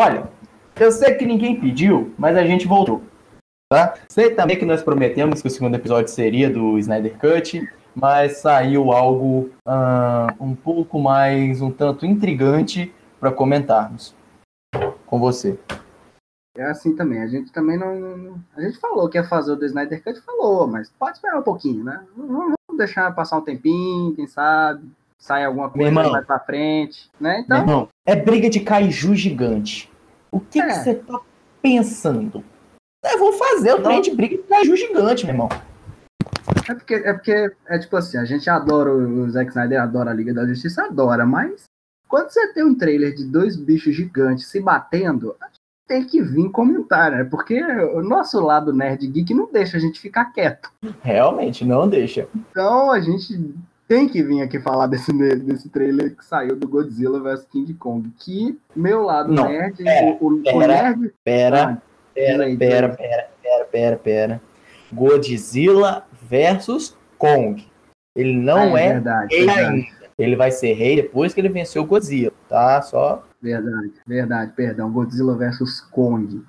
Olha, eu sei que ninguém pediu, mas a gente voltou. Tá? Sei também que nós prometemos que o segundo episódio seria do Snyder Cut, mas saiu algo um pouco mais, um tanto intrigante para comentarmos com você. É assim também, a gente também não, não, A gente falou que ia fazer o do Snyder Cut, falou, mas pode esperar um pouquinho, né? Vamos deixar passar um tempinho, quem sabe, sai alguma coisa irmão, mais pra frente, né? Então. Irmão, é briga de kaiju gigante. O que é. você tá pensando? Eu vou fazer o trem de briga de kaiju gigante, meu irmão. É porque, é porque, é tipo assim, a gente adora o Zack Snyder, adora a Liga da Justiça, adora, mas quando você tem um trailer de dois bichos gigantes se batendo, tem que vir comentar, né? Porque o nosso lado nerd geek não deixa a gente ficar quieto. Realmente, não deixa. Então a gente tem que vir aqui falar desse, desse trailer que saiu do Godzilla vs King Kong. Que meu lado não, nerd. Pera, o, pera, o nerd. Pera, ah, pera, aí, pera, pera, pera, pera, pera. Godzilla versus Kong. Ele não ah, é, é verdade, rei verdade. ainda. Ele vai ser rei depois que ele venceu o Godzilla, tá? Só. Verdade, verdade, perdão. Godzilla versus Kong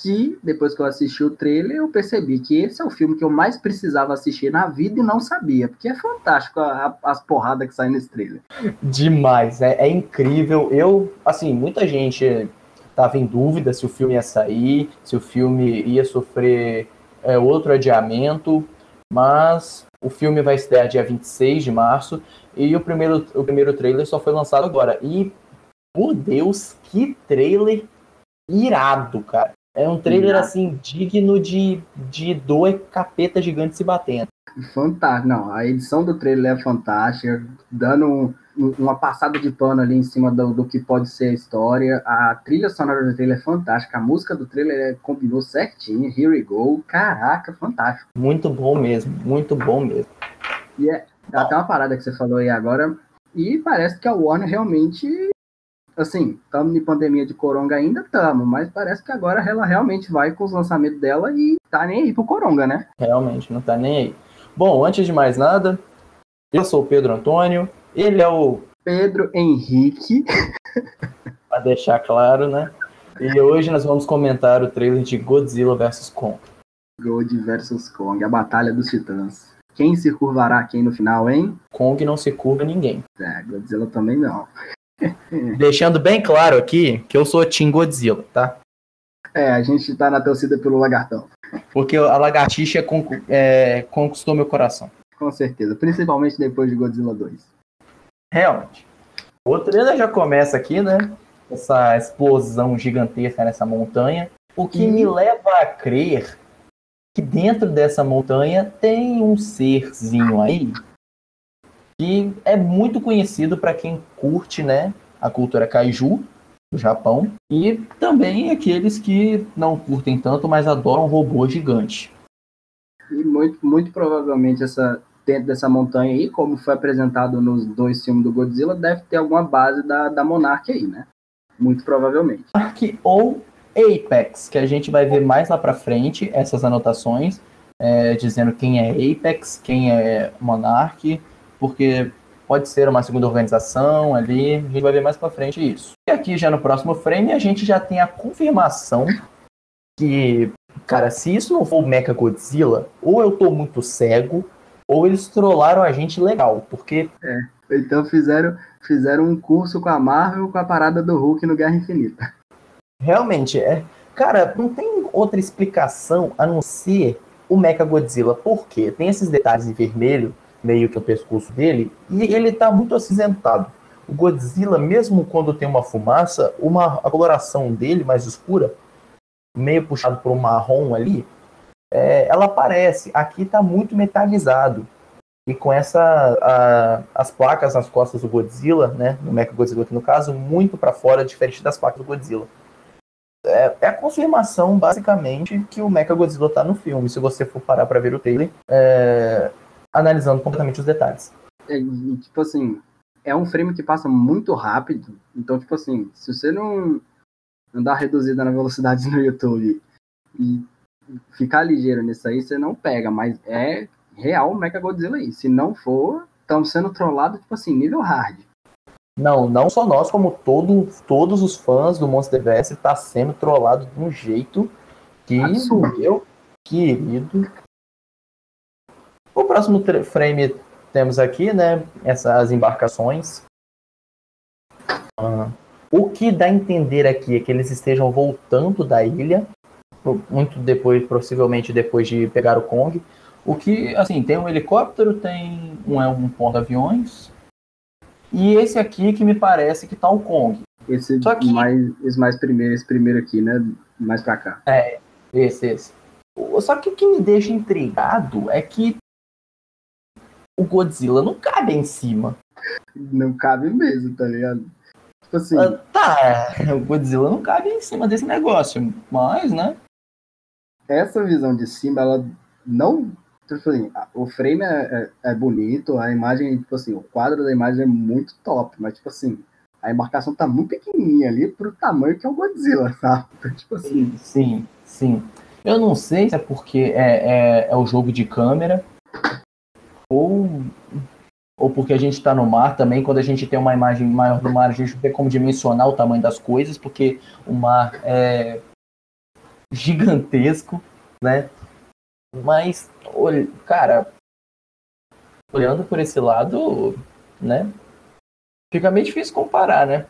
que depois que eu assisti o trailer, eu percebi que esse é o filme que eu mais precisava assistir na vida e não sabia, porque é fantástico a, a, as porradas que saem nesse trailer. Demais, é, é, incrível. Eu, assim, muita gente estava em dúvida se o filme ia sair, se o filme ia sofrer é, outro adiamento, mas o filme vai estrear dia 26 de março e o primeiro, o primeiro trailer só foi lançado agora. E, por Deus, que trailer irado, cara. É um trailer, assim, digno de, de dois capeta gigantes se batendo. Fantástico. Não, a edição do trailer é fantástica, dando um, uma passada de pano ali em cima do, do, que pode ser a história. A trilha sonora do trailer é fantástica, a música do trailer é, combinou certinho. Here we go. Caraca, fantástico. Muito bom mesmo, muito bom mesmo. E é, até uma parada que você falou aí agora, e parece que a Warner realmente assim, estamos em pandemia de coronga ainda, estamos, mas parece que agora ela realmente vai com os lançamentos dela e tá nem aí pro coronga, né? Realmente, não tá nem aí. Bom, antes de mais nada, eu sou o Pedro Antônio, ele é o Pedro Henrique. Para deixar claro, né? E hoje nós vamos comentar o trailer de Godzilla vs Kong. God vs Kong, a batalha dos titãs. Quem se curvará quem no final, hein? Kong não se curva ninguém. É, Godzilla também não. Deixando bem claro aqui que eu sou Team Godzilla, tá? É, a gente tá na torcida pelo lagartão. Porque a lagartixa é, conquistou meu coração. Com certeza, principalmente depois de Godzilla 2. Realmente. O trailer já começa aqui, né? Essa explosão gigantesca nessa montanha. O que me leva a crer que dentro dessa montanha tem um serzinho aí que é muito conhecido para quem curte, né, a cultura kaiju do Japão e também aqueles que não curtem tanto, mas adoram robô gigante. E muito, muito provavelmente essa dentro dessa montanha aí, como foi apresentado nos dois filmes do Godzilla, deve ter alguma base da, da Monarch aí, né? Muito provavelmente. Monarch ou Apex, que a gente vai ver mais lá para frente essas anotações, é, dizendo quem é Apex, quem é Monarch, porque pode ser uma segunda organização ali, a gente vai ver mais para frente isso. E aqui já no próximo frame a gente já tem a confirmação que, cara, se isso não for o Mecha Godzilla, ou eu tô muito cego, ou eles trollaram a gente legal, porque... É, então fizeram, fizeram um curso com a Marvel com a parada do Hulk no Guerra Infinita. Realmente, é... Cara, não tem outra explicação a não ser o Mecha Godzilla. Por quê? Tem esses detalhes em vermelho meio que o pescoço dele, e ele está muito acinzentado. O Godzilla, mesmo quando tem uma fumaça, uma, a coloração dele mais escura, meio puxado por um marrom ali, é, ela aparece. Aqui está muito metalizado. E com essa a, as placas nas costas do Godzilla, né, no Mecha Godzilla aqui no caso, muito para fora, diferente das placas do Godzilla. É, é, a confirmação, basicamente, que o Mecha Godzilla está no filme. Se você for parar para ver o trailer, é, analisando completamente os detalhes. É, tipo assim, é um frame que passa muito rápido, então, tipo assim, se você não andar reduzida na velocidade no YouTube e ficar ligeiro nisso aí, você não pega, mas é real o Mecha Godzilla aí. Se não for, estamos sendo trollados, tipo assim, nível hard. Não, não só nós, como todo, todos os fãs do Monsterverse tá sendo trollado de um jeito que, Absurdo. meu querido. O próximo frame temos aqui, né, essas embarcações. Ah, o que dá a entender aqui é que eles estejam voltando da ilha, muito depois, possivelmente depois de pegar o Kong. O que, assim, tem um helicóptero, tem um, é um porta-aviões, e esse aqui que me parece que tá o Kong. Esse Só que- mais, esse mais primeiro, esse primeiro aqui, né? Mais pra cá. Esse, esse. O- Só que o que me deixa intrigado é que o Godzilla não cabe em cima. Não cabe mesmo, tá ligado? Tipo assim, Ah, Tá, o Godzilla não cabe em cima desse negócio, mas, né? essa visão de cima, ela não. Tipo assim, o frame é, é, é bonito, a imagem, tipo assim, o quadro da imagem é muito top, mas, tipo assim, a embarcação tá muito pequenininha ali pro tamanho que é o Godzilla, sabe? Então, tipo assim, Sim, sim, sim. Eu não sei se é porque é, é, é o jogo de câmera ou, ou porque a gente tá no mar também. Quando a gente tem uma imagem maior do mar, a gente não tem como dimensionar o tamanho das coisas, porque o mar é gigantesco, né? Mas, cara, olhando por esse lado, né? Fica meio difícil comparar, né?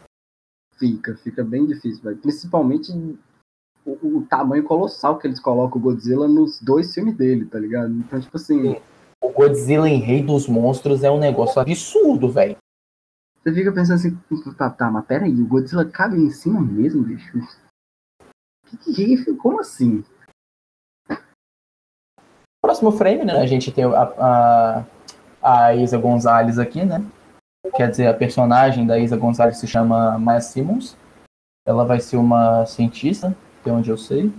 fica, fica bem difícil, velho. Principalmente o, o tamanho colossal que eles colocam o Godzilla nos dois filmes dele, tá ligado? Então, tipo assim, Sim. O Godzilla em Rei dos Monstros é um negócio absurdo, velho. você fica pensando assim, tá, tá, mas peraí, o Godzilla cabe em cima mesmo, bicho? Que, que, como assim? Próximo frame, né? A gente tem a, a, a Isa Gonzalez aqui, né? Quer dizer, a personagem da Isa Gonzalez se chama Maya Simmons. Ela vai ser uma cientista, até onde eu sei.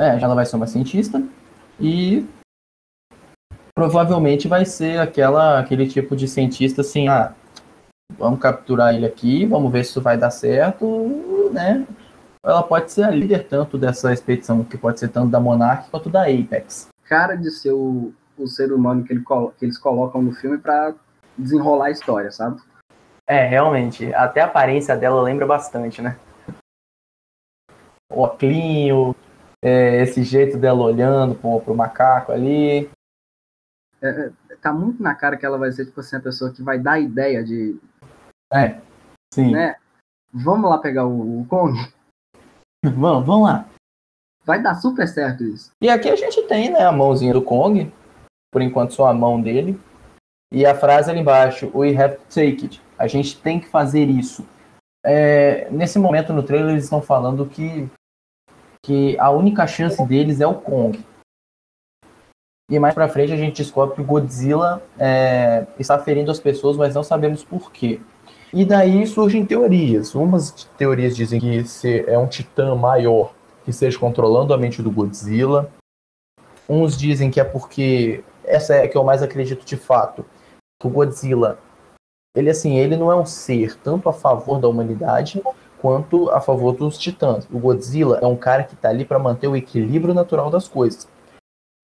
É, ela vai ser uma cientista. E provavelmente vai ser aquela, aquele tipo de cientista assim, ah, vamos capturar ele aqui, vamos ver se isso vai dar certo, né? Ela pode ser a líder tanto dessa expedição, que pode ser tanto da Monarch quanto da Apex. Cara de ser o, o ser humano que, ele que eles colocam no filme pra desenrolar a história, sabe? É, realmente. Até a aparência dela lembra bastante, né? O oclinho, é, esse jeito dela olhando pro, pro macaco ali. Tá muito na cara que ela vai ser, tipo assim, a pessoa que vai dar ideia de, É, sim. né? Vamos lá pegar o, o Kong? Vamos, vamos lá. Vai dar super certo isso. E aqui a gente tem, né, a mãozinha do Kong. Por enquanto só a mão dele. E a frase ali embaixo, we have to take it. A gente tem que fazer isso. É, nesse momento no trailer eles estão falando que, que a única chance deles é o Kong. E mais pra frente a gente descobre que o Godzilla é, está ferindo as pessoas, mas não sabemos por quê. E daí surgem teorias. Umas teorias dizem que se é um titã maior que esteja controlando a mente do Godzilla. Uns dizem que é porque essa é a que eu mais acredito de fato, que o Godzilla, ele assim, ele não é um ser tanto a favor da humanidade quanto a favor dos titãs. O Godzilla é um cara que tá ali para manter o equilíbrio natural das coisas.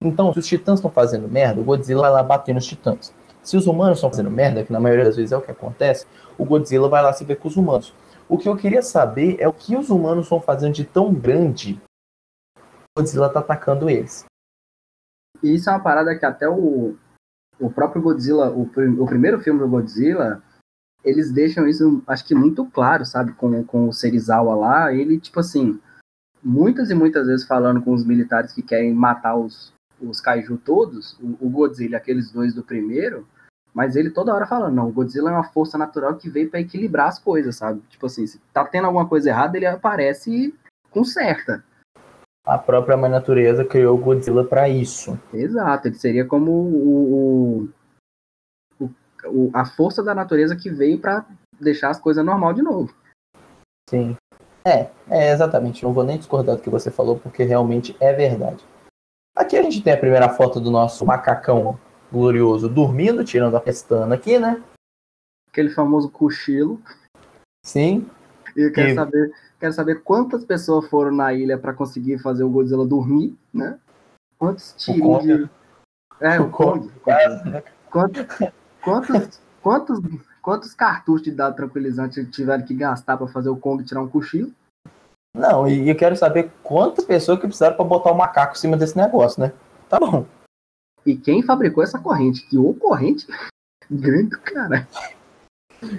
Então, se os titãs estão fazendo merda, o Godzilla vai lá bater nos titãs. Se os humanos estão fazendo merda, que na maioria das vezes é o que acontece, o Godzilla vai lá se ver com os humanos. O que eu queria saber é o que os humanos estão fazendo de tão grande o Godzilla tá atacando eles. E isso é uma parada que até o, o próprio Godzilla, o, o primeiro filme do Godzilla, eles deixam isso, acho que muito claro, sabe? Com, com o Serizawa lá, ele, tipo assim, muitas e muitas vezes falando com os militares que querem matar os, os kaiju todos, o, o Godzilla e aqueles dois do primeiro, mas ele toda hora falando, não, o Godzilla é uma força natural que veio para equilibrar as coisas, sabe? Tipo assim, se tá tendo alguma coisa errada, ele aparece e conserta. A própria mãe natureza criou o Godzilla para isso. Exato, ele seria como o, o- a força da natureza que veio para deixar as coisas normal de novo. Sim. É, é exatamente. Não vou nem discordar do que você falou, porque realmente é verdade. Aqui a gente tem a primeira foto do nosso macacão glorioso dormindo, tirando a pestana aqui, né? Aquele famoso cochilo. Sim. E eu quero E- saber, quero saber quantas pessoas foram na ilha para conseguir fazer o Godzilla dormir, né? Quantos tiros de. É, o O Kong, Kong. Quantos, quantos, quantos, quantos cartuchos de dado tranquilizante tiveram que gastar para fazer o Kong tirar um cochilo? Não, e eu quero saber quantas pessoas que precisaram para botar o macaco em cima desse negócio, né? Tá bom. E quem fabricou essa corrente? Que o corrente grande do cara.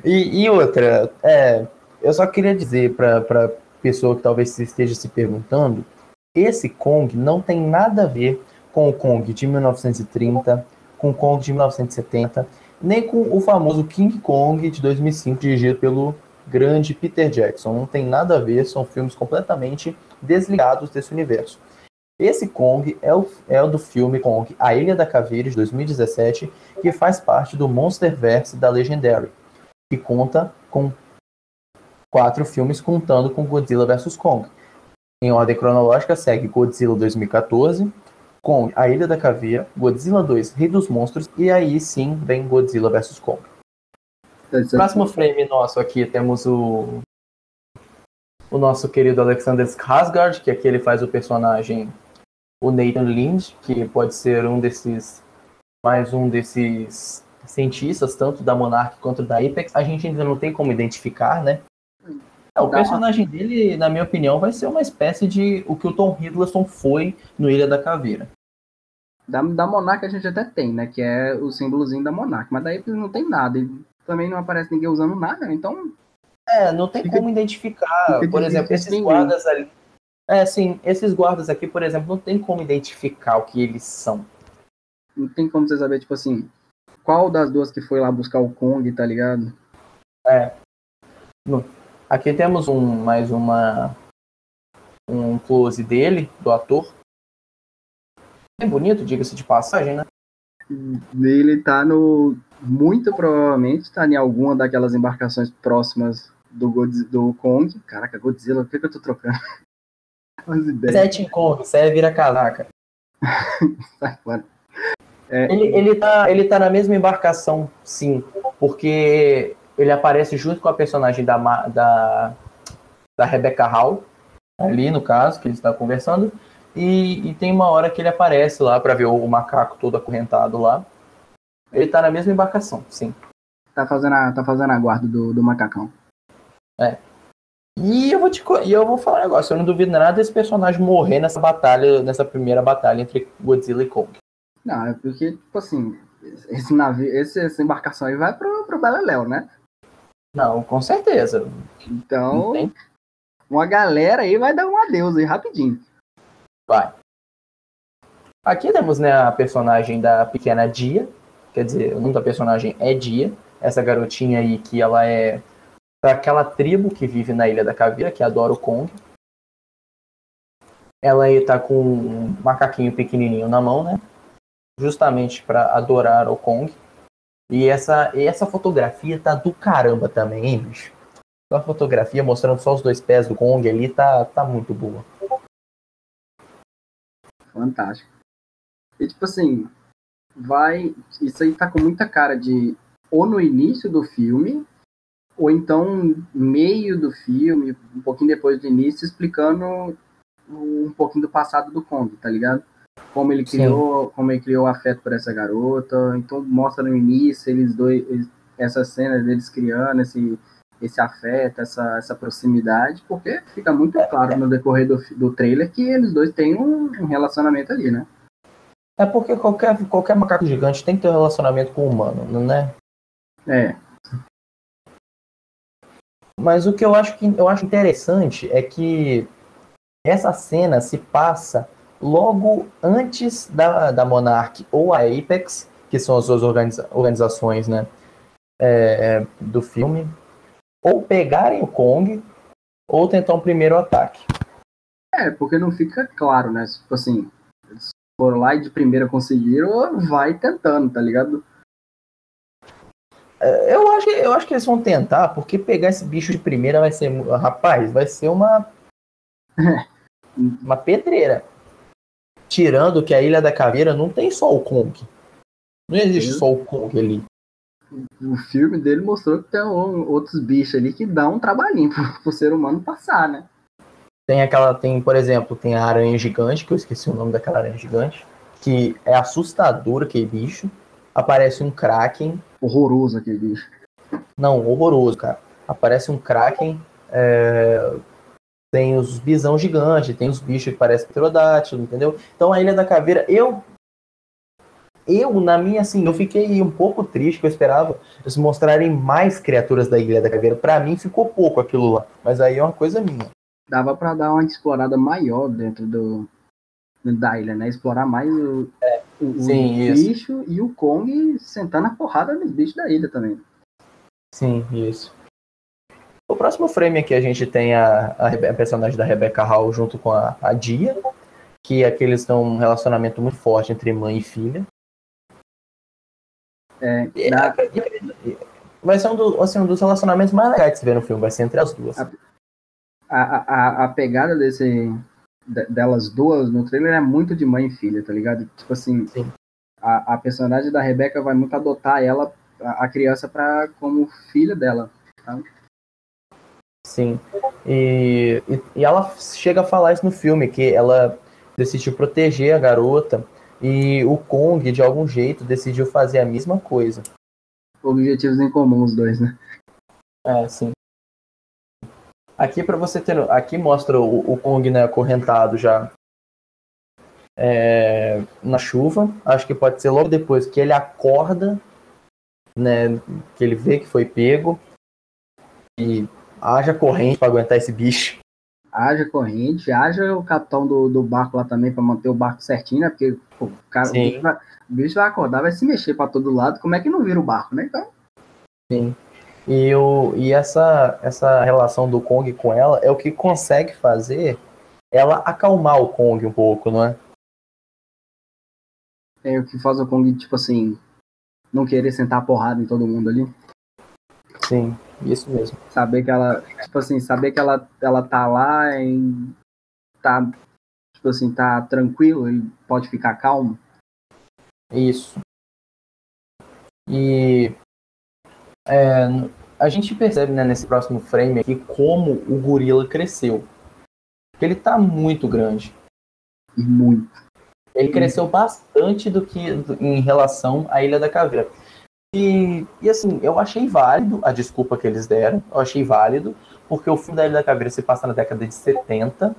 E, e, outra, é, eu só queria dizer para pessoa que talvez esteja se perguntando, esse Kong não tem nada a ver com o Kong de 1930, com o Kong de 1970, nem com o famoso King Kong de 2005, dirigido pelo grande Peter Jackson. Não tem nada a ver, são filmes completamente desligados desse universo. Esse Kong é o, é o do filme Kong, A Ilha da Caveira, de 2017, que faz parte do Monsterverse da Legendary, que conta com quatro filmes contando com Godzilla vs Kong. Em ordem cronológica, segue Godzilla 2014, Kong, A Ilha da Caveira, Godzilla 2, Rei dos Monstros, e aí sim vem Godzilla vs Kong. Próximo frame nosso aqui temos o o nosso querido Alexander Skarsgård, que aqui ele faz o personagem o Nathan Lind, que pode ser um desses mais um desses cientistas, tanto da Monarch quanto da Apex. A gente ainda não tem como identificar, né? É, o personagem dele, na minha opinião, vai ser uma espécie de o que o Tom Hiddleston foi no Ilha da Caveira. Da, da Monarch a gente até tem, né? Que é o símbolozinho da Monarch. Mas daí não tem nada. E também não aparece ninguém usando nada, então. É, não tem fica, como identificar. Por exemplo, esses ninguém. guardas ali. É, sim, esses guardas aqui, por exemplo, não tem como identificar o que eles são. Não tem como você saber, tipo assim, qual das duas que foi lá buscar o Kong, tá ligado? É. Aqui temos um mais uma um close dele, do ator, Bem bonito, diga-se de passagem, né? Ele tá no. Muito provavelmente tá em alguma daquelas embarcações próximas do, Godz... do Kong. Caraca, Godzilla, por que, que eu tô trocando? Sete em Kong, você vira casaca. é... ele, ele, tá, ele tá na mesma embarcação, sim. Porque ele aparece junto com a personagem da, da, da Rebecca Hall, ali no caso, que ele está conversando. E, e, tem uma hora que ele aparece lá para ver o macaco todo acorrentado lá. Ele tá na mesma embarcação, sim. Tá fazendo a, tá fazendo a guarda do, do macacão. É. E eu vou te e eu vou falar um negócio, eu não duvido nada desse personagem morrer nessa batalha, nessa primeira batalha entre Godzilla e Kong. Não, é porque, tipo assim, esse navio, esse, essa embarcação aí vai pro, pro Beleléu, né? Não, com certeza. Então, uma galera aí vai dar um adeus aí rapidinho. Vai. Aqui temos né, a personagem da pequena Dia, quer dizer, o nome da personagem é Dia, essa garotinha aí que ela é daquela tribo que vive na Ilha da Caveira, que adora o Kong. Ela aí tá com um macaquinho pequenininho na mão, né? Justamente para adorar o Kong. E essa, e essa fotografia tá do caramba também, hein, bicho? A fotografia mostrando só os dois pés do Kong ali tá, tá muito boa fantástico. E tipo assim, vai. Isso aí tá com muita cara de ou no início do filme, ou então meio do filme, um pouquinho depois do início, explicando um pouquinho do passado do Kong, tá ligado? Como ele criou, Sim. como ele criou afeto por essa garota. Então mostra no início eles dois, essa cena deles criando esse esse afeto, essa, essa proximidade, porque fica muito claro no decorrer do, do trailer que eles dois têm um, um relacionamento ali, né? É porque qualquer, qualquer macaco gigante tem que ter um relacionamento com o humano, né? É. Mas o que eu acho que eu acho interessante é que essa cena se passa logo antes da, da Monarch ou a Apex, que são as duas organiza organizações né, é, do filme, ou pegarem o Kong ou tentar um primeiro ataque. É, porque não fica claro, né? Tipo assim, eles foram lá e de primeira conseguiram, vai tentando, tá ligado? É, eu acho, que, eu acho que eles vão tentar, porque pegar esse bicho de primeira vai ser. Rapaz, vai ser uma. uma pedreira. Tirando que a Ilha da Caveira não tem só o Kong. Não existe só o Kong ali o filme dele mostrou que tem outros bichos ali que dá um trabalhinho pro, pro ser humano passar, né? Tem aquela, tem, por exemplo, tem a aranha gigante, que eu esqueci o nome daquela aranha gigante, que é assustadora aquele bicho. aparece um Kraken. Horroroso aquele bicho. Não, horroroso, cara. Aparece um Kraken. É... Tem os bisão gigante, tem os bichos que parecem pterodátilo, entendeu? Então a Ilha da Caveira, eu. Eu, na minha, assim, eu fiquei um pouco triste, que eu esperava eles mostrarem mais criaturas da Ilha da Caveira. Para mim ficou pouco aquilo lá, mas aí é uma coisa minha. Dava para dar uma explorada maior dentro do, da ilha, né? Explorar mais o, é, o, sim, o bicho e o Kong sentar na porrada nos bichos da ilha também. Sim, isso. O próximo frame aqui a gente tem a, a, a personagem da Rebecca Hall junto com a, a Dia, que aqui eles têm um relacionamento muito forte entre mãe e filha. É, na... Vai ser um, do, assim, um dos relacionamentos mais legais de se ver no filme, vai ser entre as duas. A, a, a, pegada desse, delas duas no trailer é muito de mãe e filha, tá ligado? Tipo assim, a, a, personagem da Rebeca vai muito adotar ela, a, a criança, pra, como filha dela. Tá? Sim. E, e, e, ela chega a falar isso no filme, que ela decidiu proteger a garota e o Kong, de algum jeito, decidiu fazer a mesma coisa. Objetivos em comum, os dois, né? É, sim. Aqui para você ter, aqui mostra o, o Kong né, acorrentado já é, na chuva. Acho que pode ser logo depois que ele acorda, né, que ele vê que foi pego e haja corrente para aguentar esse bicho. Haja corrente, haja o capitão do, do barco lá também para manter o barco certinho, né? Porque pô, o cara, o bicho, vai, o bicho, vai, acordar, vai se mexer para todo lado. Como é que não vira o barco, né? Então. Sim. E, o, e essa, essa relação do Kong com ela é o que consegue fazer ela acalmar o Kong um pouco, não é? É o que faz o Kong, tipo assim, não querer sentar porrada em todo mundo ali. Sim, isso mesmo. Saber que ela, tipo assim, saber que ela, ela tá lá e tá, tipo assim, tá tranquilo, ele pode ficar calmo. Isso. E é, a gente percebe né, nesse próximo frame aqui como o gorila cresceu. Ele tá muito grande. Muito. Ele cresceu bastante do que em relação à Ilha da Caveira. E, e assim, eu achei válido a desculpa que eles deram. Eu achei válido, porque o filme da Ilha da Caveira se passa na década de 70.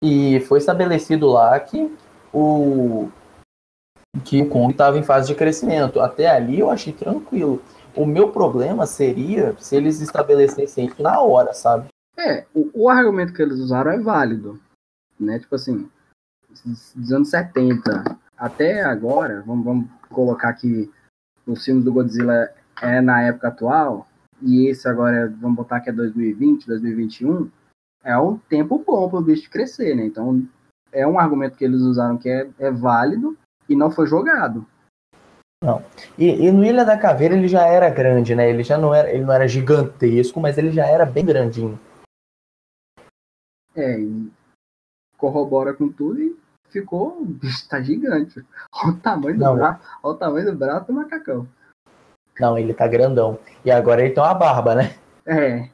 E foi estabelecido lá que o, que o Kong estava em fase de crescimento. Até ali eu achei tranquilo. O meu problema seria se eles estabelecessem isso na hora, sabe? É, o, o argumento que eles usaram é válido, né? Tipo assim, dos anos 70 até agora, vamos, vamos colocar que os filmes do Godzilla é na época atual, e esse agora, vamos botar que é 2020, 2021, é um tempo bom para o bicho crescer, né? Então, é um argumento que eles usaram que é, é válido e não foi jogado. Não. E, e, no Ilha da Caveira ele já era grande, né? Ele já não era, ele não era gigantesco, mas ele já era bem grandinho. É, corrobora com tudo e ficou, o bicho tá gigante. Olha o tamanho do braço, olha o tamanho do braço do macacão. Não, ele tá grandão. E agora ele tem uma barba, né? É.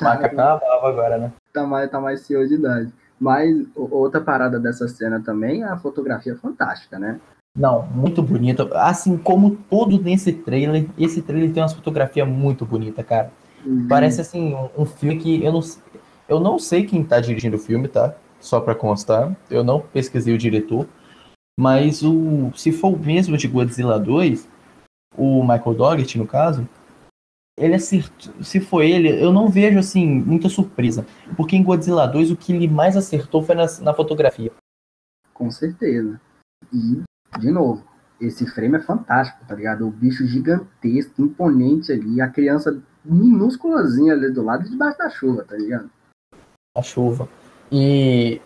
O macacão é uma barba agora, né? Tá mais, tá mais senhor de idade. Mas outra parada dessa cena também é a fotografia fantástica, né? Não, muito bonito. Assim como todo nesse trailer, esse trailer tem uma fotografia muito bonita, cara. Uhum. Parece assim um, um, filme que eu não, eu não sei quem tá dirigindo o filme, tá? Só para constar, eu não pesquisei o diretor, mas o se for o mesmo de Godzilla 2, o Michael Doggett no caso, ele acertou, se for ele, eu não vejo assim muita surpresa, porque em Godzilla 2 o que ele mais acertou foi na, na fotografia. Com certeza. E de novo, esse frame é fantástico, tá ligado? O bicho gigantesco, imponente ali, a criança minúsculazinha ali do lado debaixo da chuva, tá ligado? A chuva. E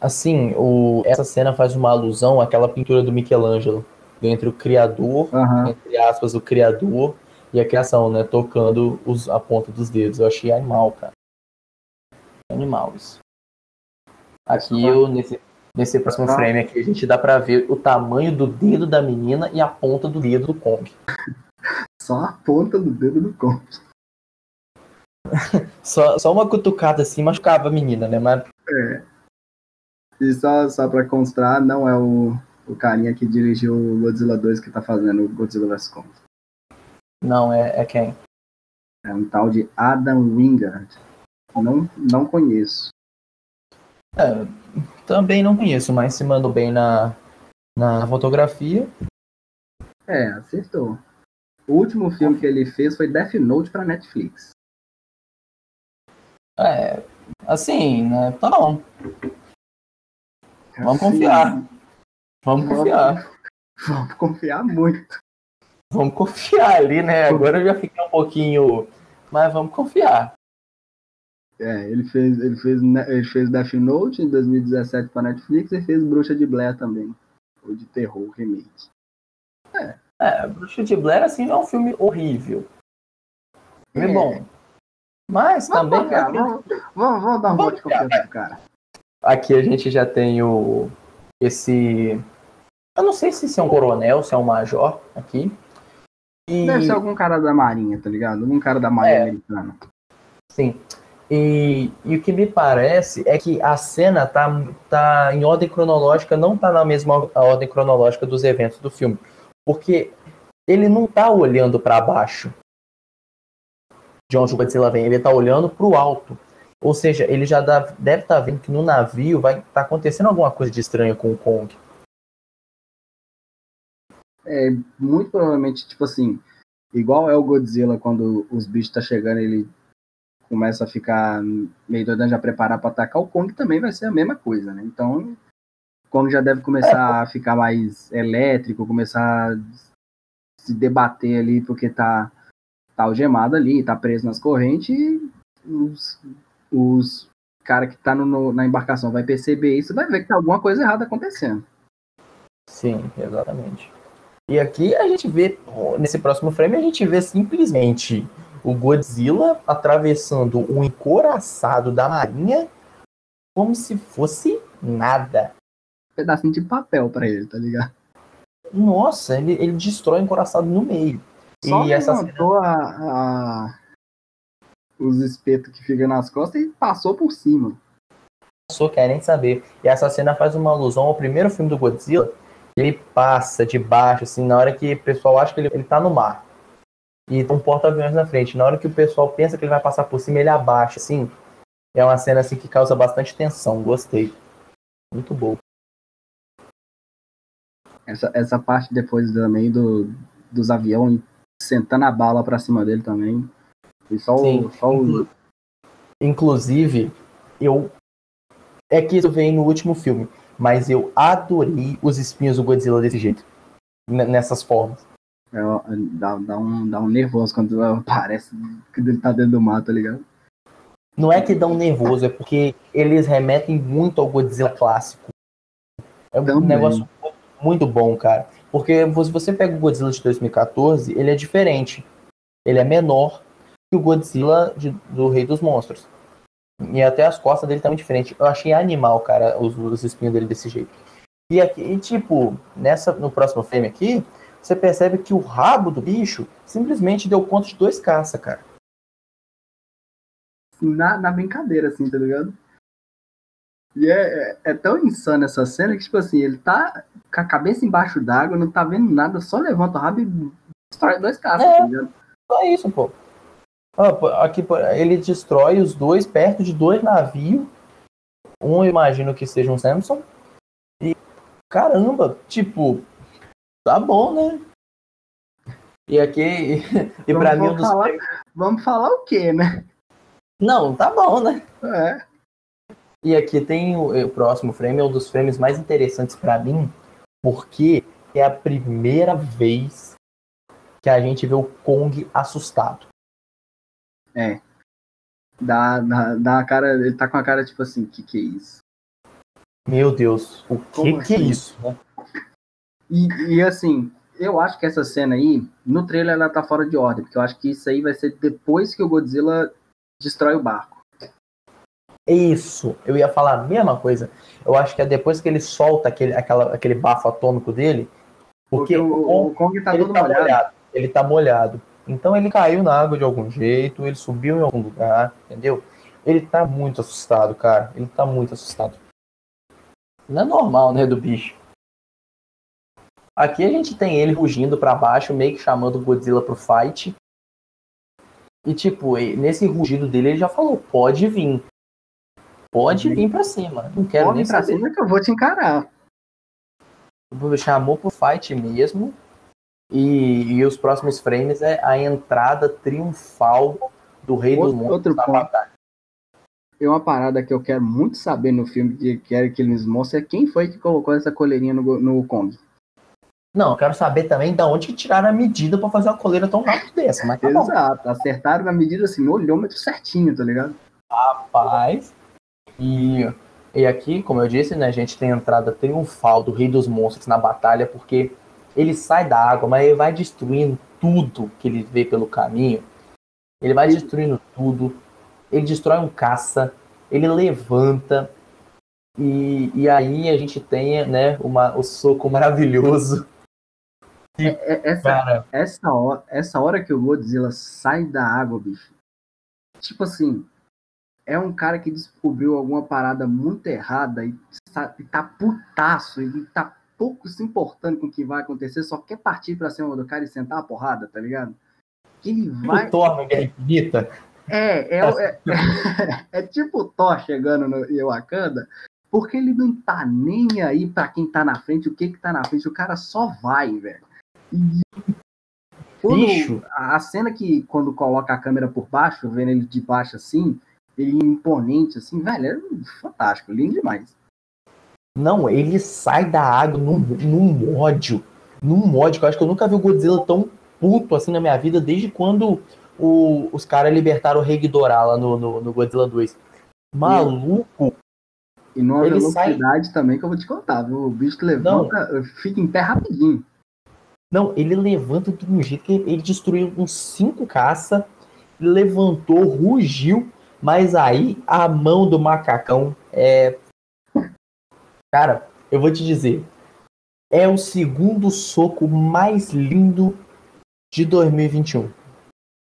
assim, o, essa cena faz uma alusão àquela pintura do Michelangelo, entre o criador, uhum. entre aspas, o criador e a criação, né? Tocando os, a ponta dos dedos. Eu achei animal, cara. Animal isso. Aqui eu, nesse, Nesse próximo ah. frame aqui, a gente dá pra ver o tamanho do dedo da menina e a ponta do dedo do Kong. Só a ponta do dedo do Kong. só, só uma cutucada assim machucava a menina, né? Mas... É. E só, só pra constar, não é o, o carinha que dirigiu o Godzilla 2 que tá fazendo o Godzilla vs Kong. Não, é, é quem? É um tal de Adam Wingard. Não, não conheço. É, também não conheço, mas se mandou bem na, na fotografia. É, acertou. O último filme que ele fez foi Death Note pra Netflix. É, assim, né? Tá bom. Vamos confiar. Vamos confiar. Vamos confiar muito. Vamos confiar ali, né? Agora eu já fiquei um pouquinho. Mas vamos confiar. É, ele fez, ele fez, ele fez Death Note em 2017 para Netflix e fez Bruxa de Blair também. O de terror remake. É. É, Bruxa de Blair, assim, não é um filme horrível. Filme é. bom. Mas vamos também. Confiar, vamos, vamos, vamos, dar um voto de confiança pro cara. Aqui a gente já tem o. Esse. Eu não sei se é um coronel, se é um major aqui. E... Deve ser algum cara da Marinha, tá ligado? Algum cara da Marinha É. americana. Sim. E, e o que me parece é que a cena tá, tá em ordem cronológica, não tá na mesma ordem cronológica dos eventos do filme. Porque ele não tá olhando para baixo de onde o Godzilla vem, ele tá olhando pro alto. Ou seja, ele já deve estar vendo que no navio vai estar acontecendo alguma coisa de estranho com o Kong. É, muito provavelmente, tipo assim, igual é o Godzilla quando os bichos tá chegando, ele começa a ficar meio doidão já preparar para atacar, o Kong também vai ser a mesma coisa, né? Então, o Kong já deve começar a ficar mais elétrico, começar a se debater ali porque tá, tá algemado ali, tá preso nas correntes e os, os cara que tá no- no- na embarcação vai perceber isso, vai ver que tá alguma coisa errada acontecendo. Sim, exatamente. E aqui a gente vê, nesse próximo frame, a gente vê simplesmente o Godzilla atravessando um encoraçado da marinha como se fosse nada. pedacinho de papel pra ele, tá ligado? Nossa, ele, ele destrói o encoraçado no meio. Só e essa cena, levantou a, a- os espetos que ficam nas costas e passou por cima. passou, querem saber. E essa cena faz uma alusão ao primeiro filme do Godzilla. Ele passa de baixo, assim, na hora que o pessoal acha que ele, ele tá no mar. E tem um porta-aviões na frente. Na hora que o pessoal pensa que ele vai passar por cima, ele abaixa, assim. É uma cena assim que causa bastante tensão. Gostei. Muito bom. Essa, essa parte depois também do, dos aviões sentando a bala pra cima dele também. E só, o, só o. Inclu- Inclusive, eu. É que isso veio no último filme. Mas eu adorei os espinhos do Godzilla desse jeito. Nessas formas. é, dá, dá, um, dá um nervoso quando parece que ele tá dentro do mato, tá ligado? Não é que dão nervoso, é porque eles remetem muito ao Godzilla clássico. É um Também. negócio muito bom, cara. Porque se você pega o Godzilla de 2014, ele é diferente. Ele é menor que o Godzilla de- do Rei dos Monstros. E até as costas dele também diferente. Eu achei animal, cara, os, os espinhos dele desse jeito. E aqui, e, tipo, nessa, no próximo frame aqui, você percebe que o rabo do bicho simplesmente deu conta de dois caça, cara. Na, na brincadeira, assim, tá ligado? E é, é, é tão insano essa cena que, tipo assim, ele tá com a cabeça embaixo d'água, não tá vendo nada, só levanta o rabo e destrói dois caças, É. tá ligado? Só isso, pô. Pô, Aqui, ele destrói os dois perto de dois navios. Um eu imagino que seja um Samson. E caramba, tipo, tá bom, né? E aqui, e pra mim um vamos, dos. falar, vamos falar o quê, né? Não, tá bom, né? É. E aqui tem o, o próximo frame, é um dos frames mais interessantes pra mim, porque é a primeira vez que a gente vê o Kong assustado. Dá, dá, dá uma cara, ele tá com a cara tipo assim, que que é isso? Meu Deus, o que Como que é assim? isso? né? E, e assim, eu acho que essa cena aí, no trailer ela tá fora de ordem, porque eu acho que isso aí vai ser depois que o Godzilla destrói o barco. Isso, eu ia falar a mesma coisa. Eu acho que é depois que ele solta aquele, aquela, aquele bafo atômico dele, porque, Porque o, o o Kong tá ele todo tá molhado. molhado. Ele tá molhado. Então ele caiu na água de algum jeito, ele subiu em algum lugar, entendeu? Ele tá muito assustado, cara. Ele tá muito assustado. Não é normal, né, do bicho. Aqui a gente tem ele rugindo para baixo, meio que chamando o Godzilla pro fight. E tipo, nesse rugido dele ele já falou, pode vir. Pode vir pra cima. Não quero Pode nem vir pra saber. cima que eu vou te encarar. Chamou pro fight mesmo. E, e os próximos frames é a entrada triunfal do Rei dos Outro- Monstros outro na ponto. batalha. E uma parada que eu quero muito saber no filme que quero que eles mostrem é quem foi que colocou essa coleirinha no, no Kong. Não, eu quero saber também da onde que tiraram a medida pra fazer uma coleira tão rápida dessa. Mas tá bom. Exato, acertaram na medida assim, no olhômetro certinho, tá ligado? Rapaz. E, e aqui, como eu disse, né, a gente tem a entrada triunfal do Rei dos Monstros na batalha, porque ele sai da água, mas ele vai destruindo tudo que ele vê pelo caminho. Ele vai destruindo tudo. Ele destrói um caça. Ele levanta. E, e aí a gente tem né, uma, o soco maravilhoso. É- essa, Cara, essa, hora, essa hora que o Godzilla sai da água, bicho. Tipo assim, é um cara que descobriu alguma parada muito errada e tá, e tá putaço, e tá pouco se importando com o que vai acontecer, só quer partir pra cima do cara e sentar a porrada, tá ligado? Que ele vai. o Thor no Guerra Infinita. É, é, é, é tipo o Thor chegando no Wakanda, porque ele não tá nem aí pra quem tá na frente, o que que tá na frente, o cara só vai, velho. E quando- Bicho. a cena que quando coloca a câmera por baixo, vendo ele de baixo assim, ele imponente assim, velho, é fantástico, lindo demais. Não, ele sai da água num, num ódio. Num ódio, que eu acho que eu nunca vi o Godzilla tão puto assim na minha vida, desde quando o- os caras libertaram o Rei Ghidorah lá no, no, no Godzilla 2. Maluco, E numa Ele sai- velocidade também que eu vou te contar, viu? O bicho levanta, fica em pé rapidinho. não, ele levanta de um jeito que ele destruiu uns cinco caça, levantou, rugiu, mas aí a mão do macacão é. Cara, eu vou te dizer, é o segundo soco mais lindo de 2021.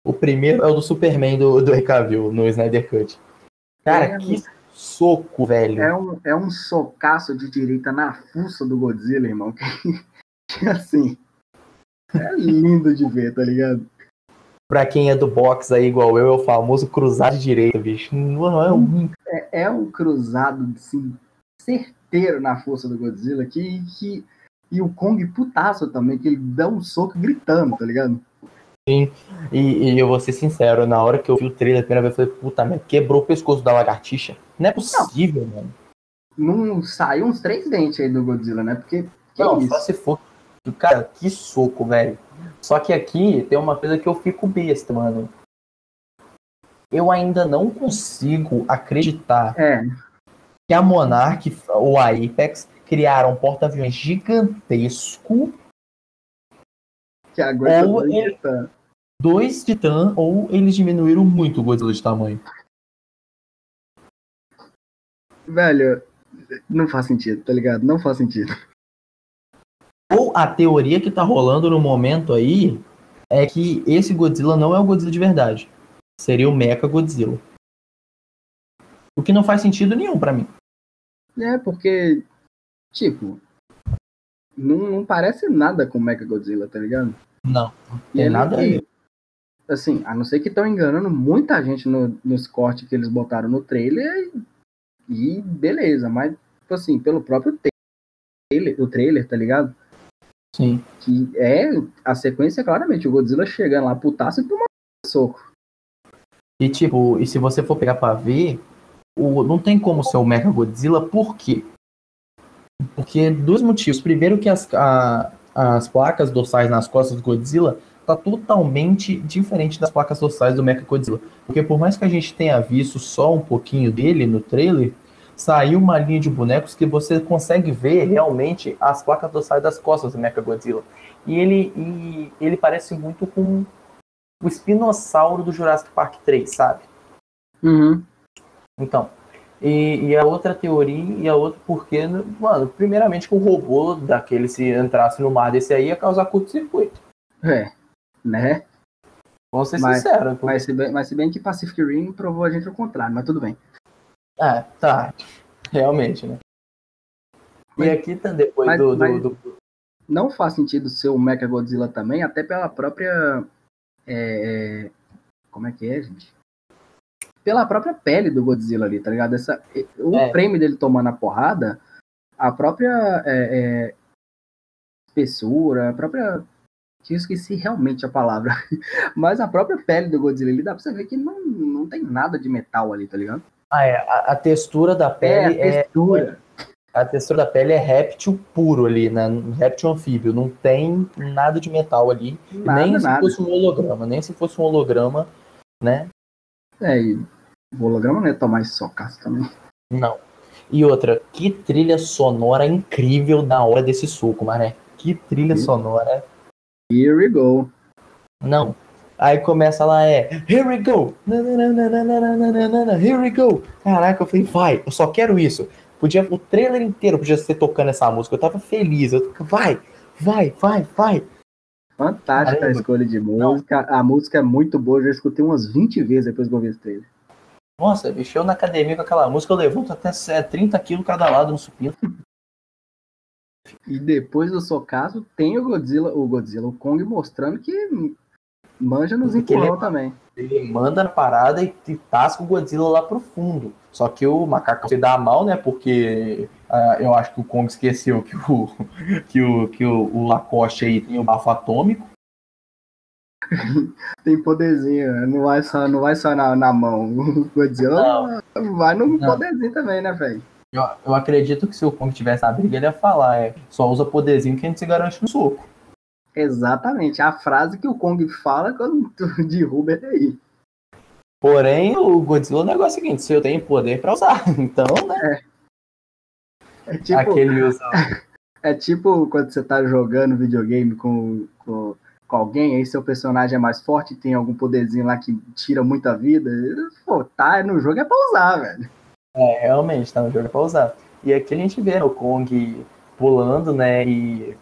O primeiro é o do Superman do, do Cavill, no Snyder Cut. Cara, É, que soco, velho. É um, é um socaço de direita na fuça do Godzilla, irmão. Que, que, assim. É lindo de ver, tá ligado? Pra quem é do box aí, igual eu, é o famoso cruzar de direita, bicho. Não é um É, é um cruzado, assim, certeiro na força do Godzilla que, que. E o Kong putaço também, que ele dá um soco gritando, tá ligado? E, e eu vou ser sincero, na hora que eu vi o trailer a primeira vez, eu falei, puta merda, quebrou o pescoço da lagartixa. Não é possível, mano. Não saiu uns três dentes aí do Godzilla, né? Porque. Que Não, isso? só se for. Cara, que soco, velho. Só que aqui tem uma coisa que eu fico besta, mano. Eu ainda não consigo acreditar É, que a Monarch ou a Apex criaram um porta-aviões gigantesco, que aguenta Ou dois ele- titãs. dois titã, ou eles diminuíram muito o Godzilla de tamanho. Velho, não faz sentido, tá ligado? Não faz sentido. Ou a teoria que tá rolando no momento aí é que esse Godzilla não é o Godzilla de verdade. Seria o Mecha Godzilla. O que não faz sentido nenhum pra mim. É, porque, tipo, não, não parece nada com o Mecha Godzilla, tá ligado? Não, não tem nada aí. Assim, a não ser que estão enganando muita gente no, nos cortes que eles botaram no trailer e beleza, mas, tipo assim, pelo próprio trailer, o trailer, tá ligado? Sim. Que é a sequência, claramente, o Godzilla chegando lá putaço e tomando soco. E tipo, e se você for pegar pra ver, o, não tem como ser o Mecha Godzilla, por quê? Porque dois motivos. Primeiro que as, a- as placas dorsais nas costas do Godzilla tá totalmente diferente das placas dorsais do Mecha Godzilla. Porque por mais que a gente tenha visto só um pouquinho dele no trailer, saiu uma linha de bonecos que você consegue ver realmente as placas dorsais das costas do Mecha Godzilla. E ele, e ele parece muito com o espinossauro do Jurassic Park 3, sabe? Uhum. Então, e, e a outra teoria, e a outra porque, mano, primeiramente que o robô daquele, se entrasse no mar desse aí, ia causar curto-circuito. É, né? Vamos ser Mas- sinceros. Mas se, bem, mas se bem que Pacific Rim provou a gente o contrário, mas tudo bem. Ah, tá. Realmente, né? E aqui tá depois mas- do, do, mas- do- não faz sentido ser o Mecha Godzilla também, até pela própria. é, como é que é, gente? Pela própria pele do Godzilla ali, tá ligado? Essa, o É. frame dele tomando a porrada, a própria é, é, espessura, a própria. Eu esqueci realmente a palavra. Mas a própria pele do Godzilla ali dá pra você ver que não, não tem nada de metal ali, tá ligado? Ah, é. A, a textura da É, pele a é, textura. a textura da pele é réptil puro ali, né? Réptil anfíbio. Não tem nada de metal ali. Nada, nem se nada. fosse um holograma. Nem se fosse um holograma, né? É, e o holograma não ia tomar esse socaço também. Não. E outra, que trilha sonora incrível na hora desse suco, mané. Que trilha sonora. Here we go. Não. Aí começa lá, é Here we go! Here we go! Caraca, eu falei, vai, eu só quero isso. Podia, o trailer inteiro podia ser tocando essa música. Eu tava feliz. Eu, vai, vai, vai, vai. Fantástica a Caramba. escolha de música. A música é muito boa, eu já escutei umas 20 vezes depois que eu vi esse trailer. Nossa, bicho, eu na academia com aquela música, eu levanto até é, 30 quilos cada lado no supino. E depois do socaço, tem o Godzilla, o Godzilla, o Kong mostrando que manja nos empurrão também. Ele manda na parada e, e tasca o Godzilla lá pro fundo. Só que o macaco se dá mal, né? Porque ah, eu acho que o Kong esqueceu que o, que o, que o, o Lacoste aí tem o bafo atômico. Tem poderzinho, não vai só, não vai só na, na mão. O Godzilla vai no Não. poderzinho também, né, velho? Eu, eu acredito que se o Kong tivesse na briga, ele ia falar, é, só usa poderzinho que a gente se garante no soco. Exatamente. A frase que o Kong fala quando tu derruba ele aí. Porém, o Godzilla, o negócio é o seguinte, se eu tenho poder pra usar, então, né? É tipo, Aquele usa. é tipo quando você tá jogando videogame com, com, com alguém, aí seu personagem é mais forte tem algum poderzinho lá que tira muita vida. Pô, tá no jogo é pra usar, velho. É, realmente, tá no jogo pra usar. E aqui a gente vê o Kong pulando, né, e,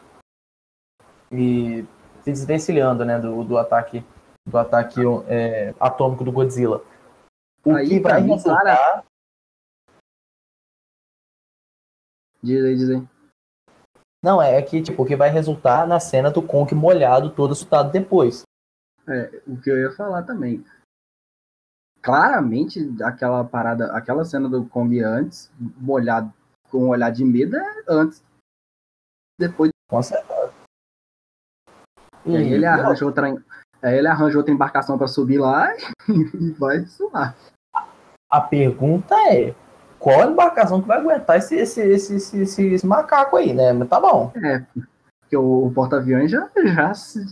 e se desvencilhando, né, do, do ataque do ataque é, atômico do Godzilla. O Aí, que pra vai mim, resultar... Diz aí, diz aí. Não, é que, tipo, o que vai resultar na cena do Kong molhado, todo assustado depois. É, o que eu ia falar também. Claramente, aquela parada, aquela cena do Kong antes, molhado com um olhar de medo, é antes. Depois Com certeza. E aí ele arranja outra, aí ele arranja outra embarcação pra subir lá e vai suar. A pergunta é, qual embarcação que vai aguentar esse, esse, esse, esse, esse- esse macaco aí, né? Mas tá bom. Porque o, o porta-aviões já, já,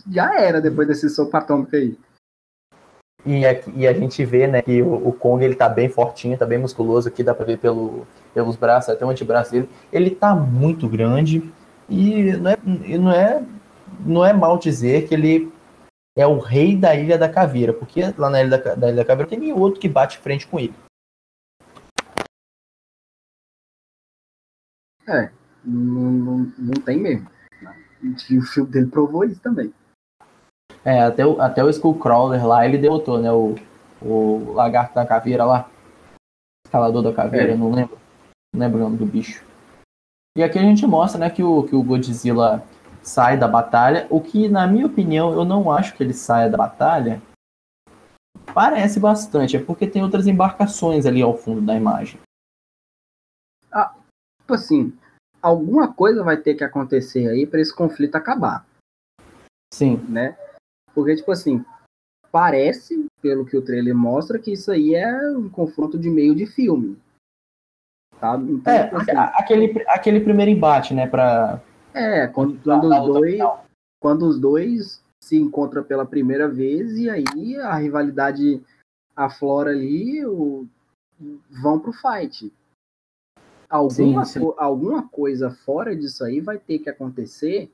já era depois desse soco atômico aí. E, aqui- e a gente vê, né, que o, o Kong, ele tá bem fortinho, tá bem musculoso aqui, dá pra ver pelo, pelos braços, até o antebraço dele. Ele tá muito grande e não é, e não é, não é mal dizer que ele é o rei da Ilha da Caveira, porque lá na Ilha da, da Ilha da Caveira tem nenhum outro que bate frente com ele. Não, não, não tem mesmo. E o filme dele provou isso também. É, até o, até o Skullcrawler lá, ele derrotou, né, o, o lagarto da caveira lá, escalador da caveira, É. não lembro, não lembro o nome do bicho. E aqui a gente mostra, né, que o, que o Godzilla sai da batalha, o que, na minha opinião, eu não acho que ele saia da batalha. Parece bastante, é porque tem outras embarcações ali ao fundo da imagem. Tipo assim, alguma coisa vai ter que acontecer aí pra esse conflito acabar, Sim, né? Porque, tipo assim, parece, pelo que o trailer mostra, que isso aí é um confronto de meio de filme. Tá? Então, é, tipo assim, aquele, aquele primeiro embate, né, pra... é quando, pra- quando pra os dois final. quando os dois se encontram pela primeira vez e aí a rivalidade aflora ali, o, vão pro fight. Alguma, Sim, sim. co- alguma coisa fora disso aí vai ter que acontecer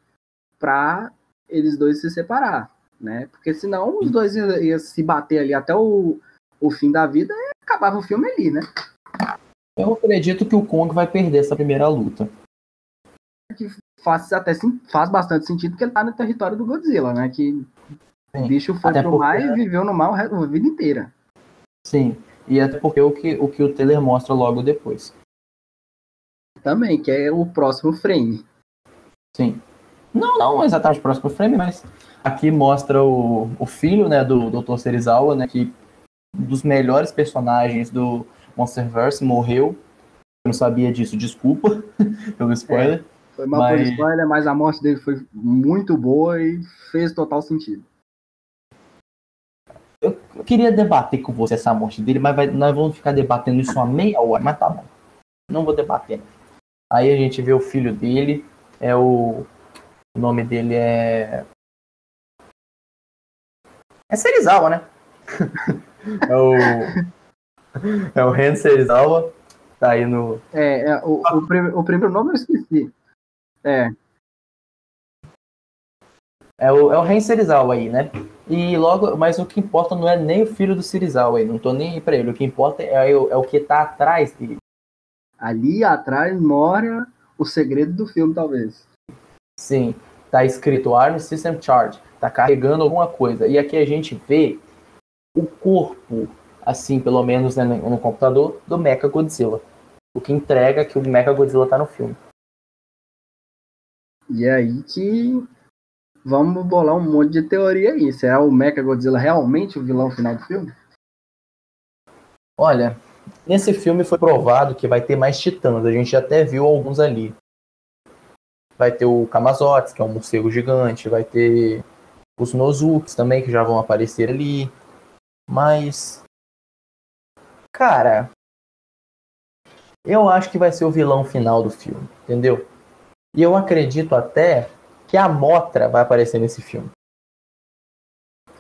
para eles dois se separar, né? Porque senão os dois iam ia se bater ali até o, o fim da vida e acabava o filme ali, né? Eu acredito que o Kong vai perder essa primeira luta. Faz até faz bastante sentido porque ele tá no território do Godzilla, né? Que o Sim. bicho foi Até pro porque- mar e viveu no mar o a vida inteira. Sim, e até porque o que o, que o trailer mostra logo depois. Também, que é o próximo frame. Sim. Não, não exatamente próximo frame, mas aqui mostra o, o filho, né, do Dr. Serizawa, né, que um dos melhores personagens do Monsterverse morreu. Eu não sabia disso, desculpa pelo spoiler. É. Foi mal mas... por spoiler, mas a morte dele foi muito boa e fez total sentido. Eu, eu queria debater com você essa morte dele, mas vai, nós vamos ficar debatendo isso uma meia hora, mas tá bom. Não vou debater. Aí a gente vê o filho dele, é o. O nome dele é. É Serizawa, né? é o. É o Ren Serizawa. Tá aí no. É, é o, o, prim, o primeiro nome eu esqueci. É. É o, é o Ren Serizawa aí, né? E logo, mas o que importa não é nem o filho do Serizawa aí, não tô nem aí pra ele. O que importa é, o, é o que tá atrás dele. Ali atrás mora o segredo do filme, talvez. Sim, tá escrito Arm System Charge, tá carregando alguma coisa. E aqui a gente vê o corpo, assim, pelo menos né, no computador, do Mecha Godzilla. O que entrega que o Mecha Godzilla tá no filme. E é aí que vamos bolar um monte de teoria aí. Será o Mecha Godzilla realmente o vilão final do filme? Olha, nesse filme foi provado que vai ter mais titãs. A gente até viu alguns ali. Vai ter o Kamazotes, que é um morcego gigante. Vai ter os Nozuks também, que já vão aparecer ali. Mas. Cara. Eu acho que vai ser o vilão final do filme, entendeu? E eu acredito até que a Motra vai aparecer nesse filme.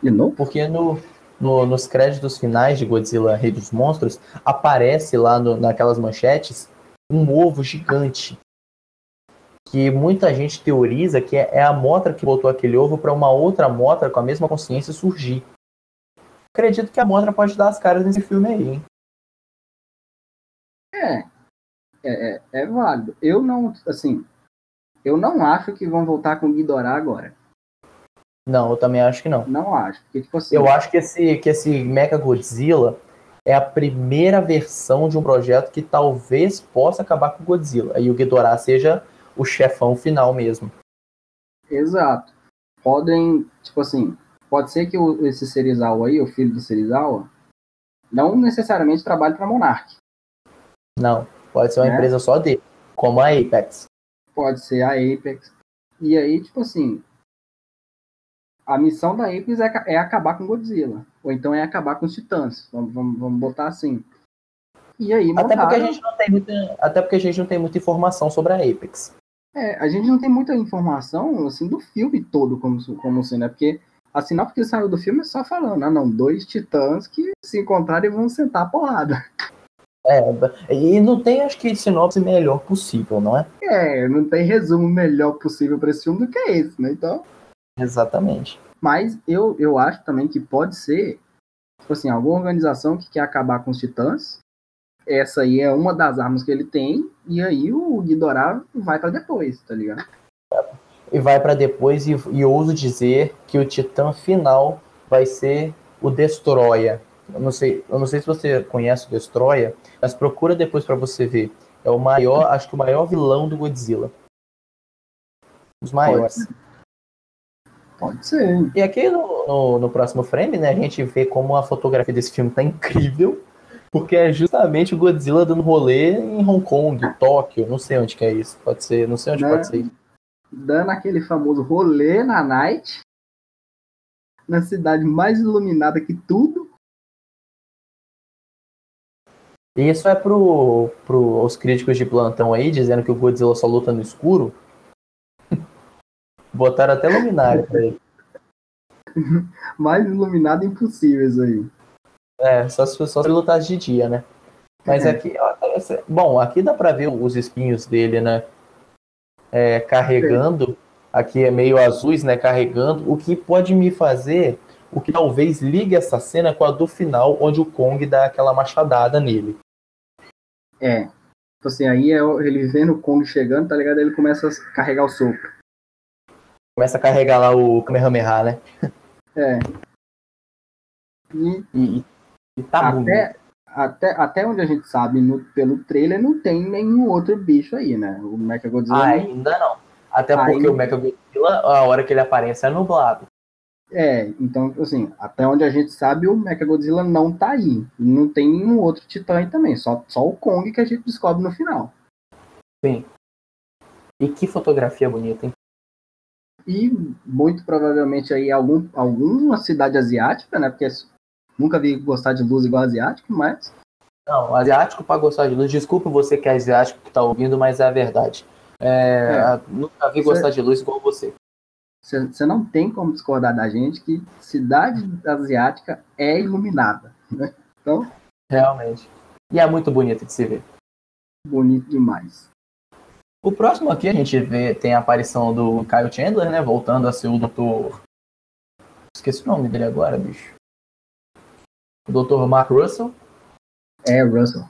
E não? Porque no, no, nos créditos finais de Godzilla Rei dos Monstros, aparece lá no, naquelas manchetes um ovo gigante. Que muita gente teoriza que é, é a Motra que botou aquele ovo para uma outra Motra com a mesma consciência surgir. Acredito que a Motra pode dar as caras nesse filme aí, hein? É, é, é, é válido. Eu não, assim, eu não acho que vão voltar com o Ghidorah agora. Não, eu também acho que não. Não acho. Porque, tipo assim, eu acho que esse, que esse Mecha Godzilla é a primeira versão de um projeto que talvez possa acabar com o Godzilla. E o Ghidorah seja o chefão final mesmo. Exato. Podem, tipo assim, pode ser que o, esse Serizawa aí, o filho do Serizawa, não necessariamente trabalhe para Monarch. Não, pode ser uma né? empresa só dele, como a Apex pode ser a Apex. E aí, tipo assim, a missão da Apex é, é acabar com Godzilla. Ou então é acabar com os Titãs. Vamos, vamos, vamos botar assim. E aí, montaram... até, porque a gente não tem muita, até porque a gente não tem muita informação sobre a Apex. É, a gente não tem muita informação assim do filme todo, como, como assim, né? Porque a sinopse que saiu do filme é só falando, ah, não, dois titãs que se encontrarem vão sentar a porrada. É, e não tem, acho que, sinopse melhor possível, não é? É, não tem resumo melhor possível para esse filme do que esse, né? Então. Exatamente. Mas eu, eu acho também que pode ser, tipo assim, alguma organização que quer acabar com os titãs. Essa aí é uma das armas que ele tem, e aí o Ghidorah vai para depois, tá ligado? E vai para depois, e, e ouso dizer que o titã final vai ser o Destroyer eu não sei, eu não sei se você conhece o Destroyer, mas procura depois para você ver. É o maior, acho que o maior vilão do Godzilla. Os maiores. Pode ser. E aqui no, no, no, próximo frame, né, a gente vê como a fotografia desse filme tá incrível, porque é justamente o Godzilla dando rolê em Hong Kong, Tóquio, não sei onde que é isso. Pode ser, não sei onde pode ser. Dando aquele famoso rolê na night, na cidade mais iluminada que tudo. E isso é pro, pro os críticos de plantão aí, dizendo que o Godzilla só luta no escuro. Botaram até luminária pra ele. Mais iluminado impossível isso aí. É, só se, só se lutasse de dia, né? Mas é. aqui, bom, aqui dá pra ver os espinhos dele, né? É, carregando. Aqui é meio azuis, né? Carregando. O que pode me fazer, o que talvez ligue essa cena com a do final, onde o Kong dá aquela machadada nele. É. Tipo assim, aí é ele vendo o Kong chegando, tá ligado? Aí ele começa a carregar o sopro. Começa a carregar lá o Kamehameha, né? É. E, e, e tá até, até, até onde a gente sabe, no, pelo trailer, não tem nenhum outro bicho aí, né? O Mechagodzilla. Ainda não. Até Aí- porque o Mechagodzilla, a hora que ele aparece é nublado. É, então, assim, até onde a gente sabe, o Mechagodzilla não tá aí. Não tem nenhum outro titã aí também, só, só o Kong que a gente descobre no final. Sim. E que fotografia bonita, hein? E muito provavelmente aí algum, alguma cidade asiática, né? Porque nunca vi gostar de luz igual asiático, mas Não, asiático pra gostar de luz. Desculpe você que é asiático que tá ouvindo, mas é a verdade. É, É. Nunca vi Você- gostar de luz igual você. Você não tem como discordar da gente que cidade asiática é iluminada. Né? Então, Realmente. E é muito bonito de se ver. bonito demais. O próximo aqui a gente vê, tem a aparição do Kyle Chandler, né? Voltando a ser o doutor. Esqueci o nome dele agora, bicho. O doutor Mark Russell. É, Russell.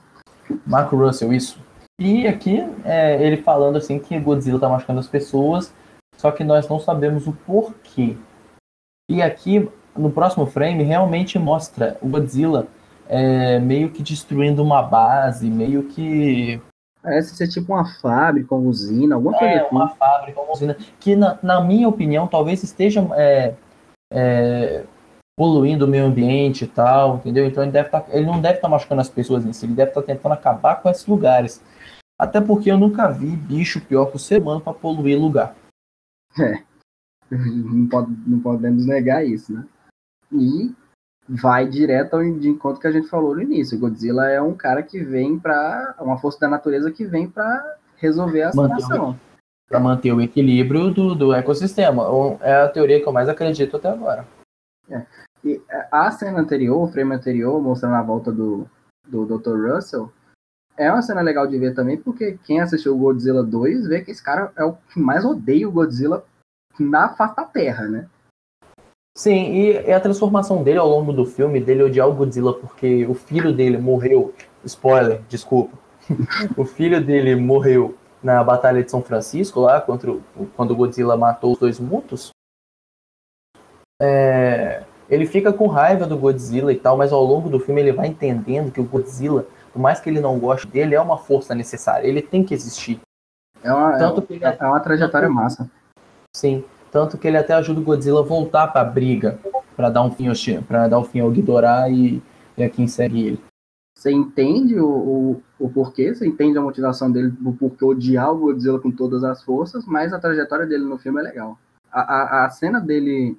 Mark Russell, isso. E aqui é, ele falando assim que Godzilla tá machucando as pessoas, só que nós não sabemos o porquê. E aqui, no próximo frame, realmente mostra o Godzilla é, meio que destruindo uma base, meio que Parece ser tipo uma fábrica, uma usina, alguma coisa É, assim. uma fábrica, uma usina, que na, na minha opinião talvez esteja é, é, poluindo o meio ambiente e tal, entendeu? Então ele, deve tá, ele não deve estar machucando as pessoas em si, ele deve estar tentando acabar com esses lugares. Até porque eu nunca vi bicho pior que o ser humano para poluir lugar. Não, pode, não podemos negar isso, né? E vai direto ao de encontro que a gente falou no início. O Godzilla é um cara que vem pra. uma força da natureza que vem pra resolver a situação. Para manter o equilíbrio do, do ecossistema. É a teoria que eu mais acredito até agora. E a cena anterior, o frame anterior, mostrando a volta do, do Dr. Russell, é uma cena legal de ver também, porque quem assistiu o Godzilla 2 vê que esse cara é o que mais odeia o Godzilla na face da Terra, né? Sim, e a transformação dele ao longo do filme, dele odiar o Godzilla porque o filho dele morreu. Spoiler, desculpa. o filho dele morreu na Batalha de São Francisco, lá, contra o, quando o Godzilla matou os dois mutos. É, ele fica com raiva do Godzilla e tal, mas ao longo do filme ele vai entendendo que o Godzilla, por mais que ele não goste dele, é uma força necessária. Ele tem que existir. É uma, é Tanto que ele- é uma trajetória massa. Sim, tanto que ele até ajuda o Godzilla a voltar pra briga, pra dar um fim ao pra dar um fim ao Ghidorah e, e a quem segue ele. Você entende o, o, o porquê, você entende a motivação dele do porquê odiar o Godzilla com todas as forças, mas a trajetória dele no filme é legal. A, a, a cena dele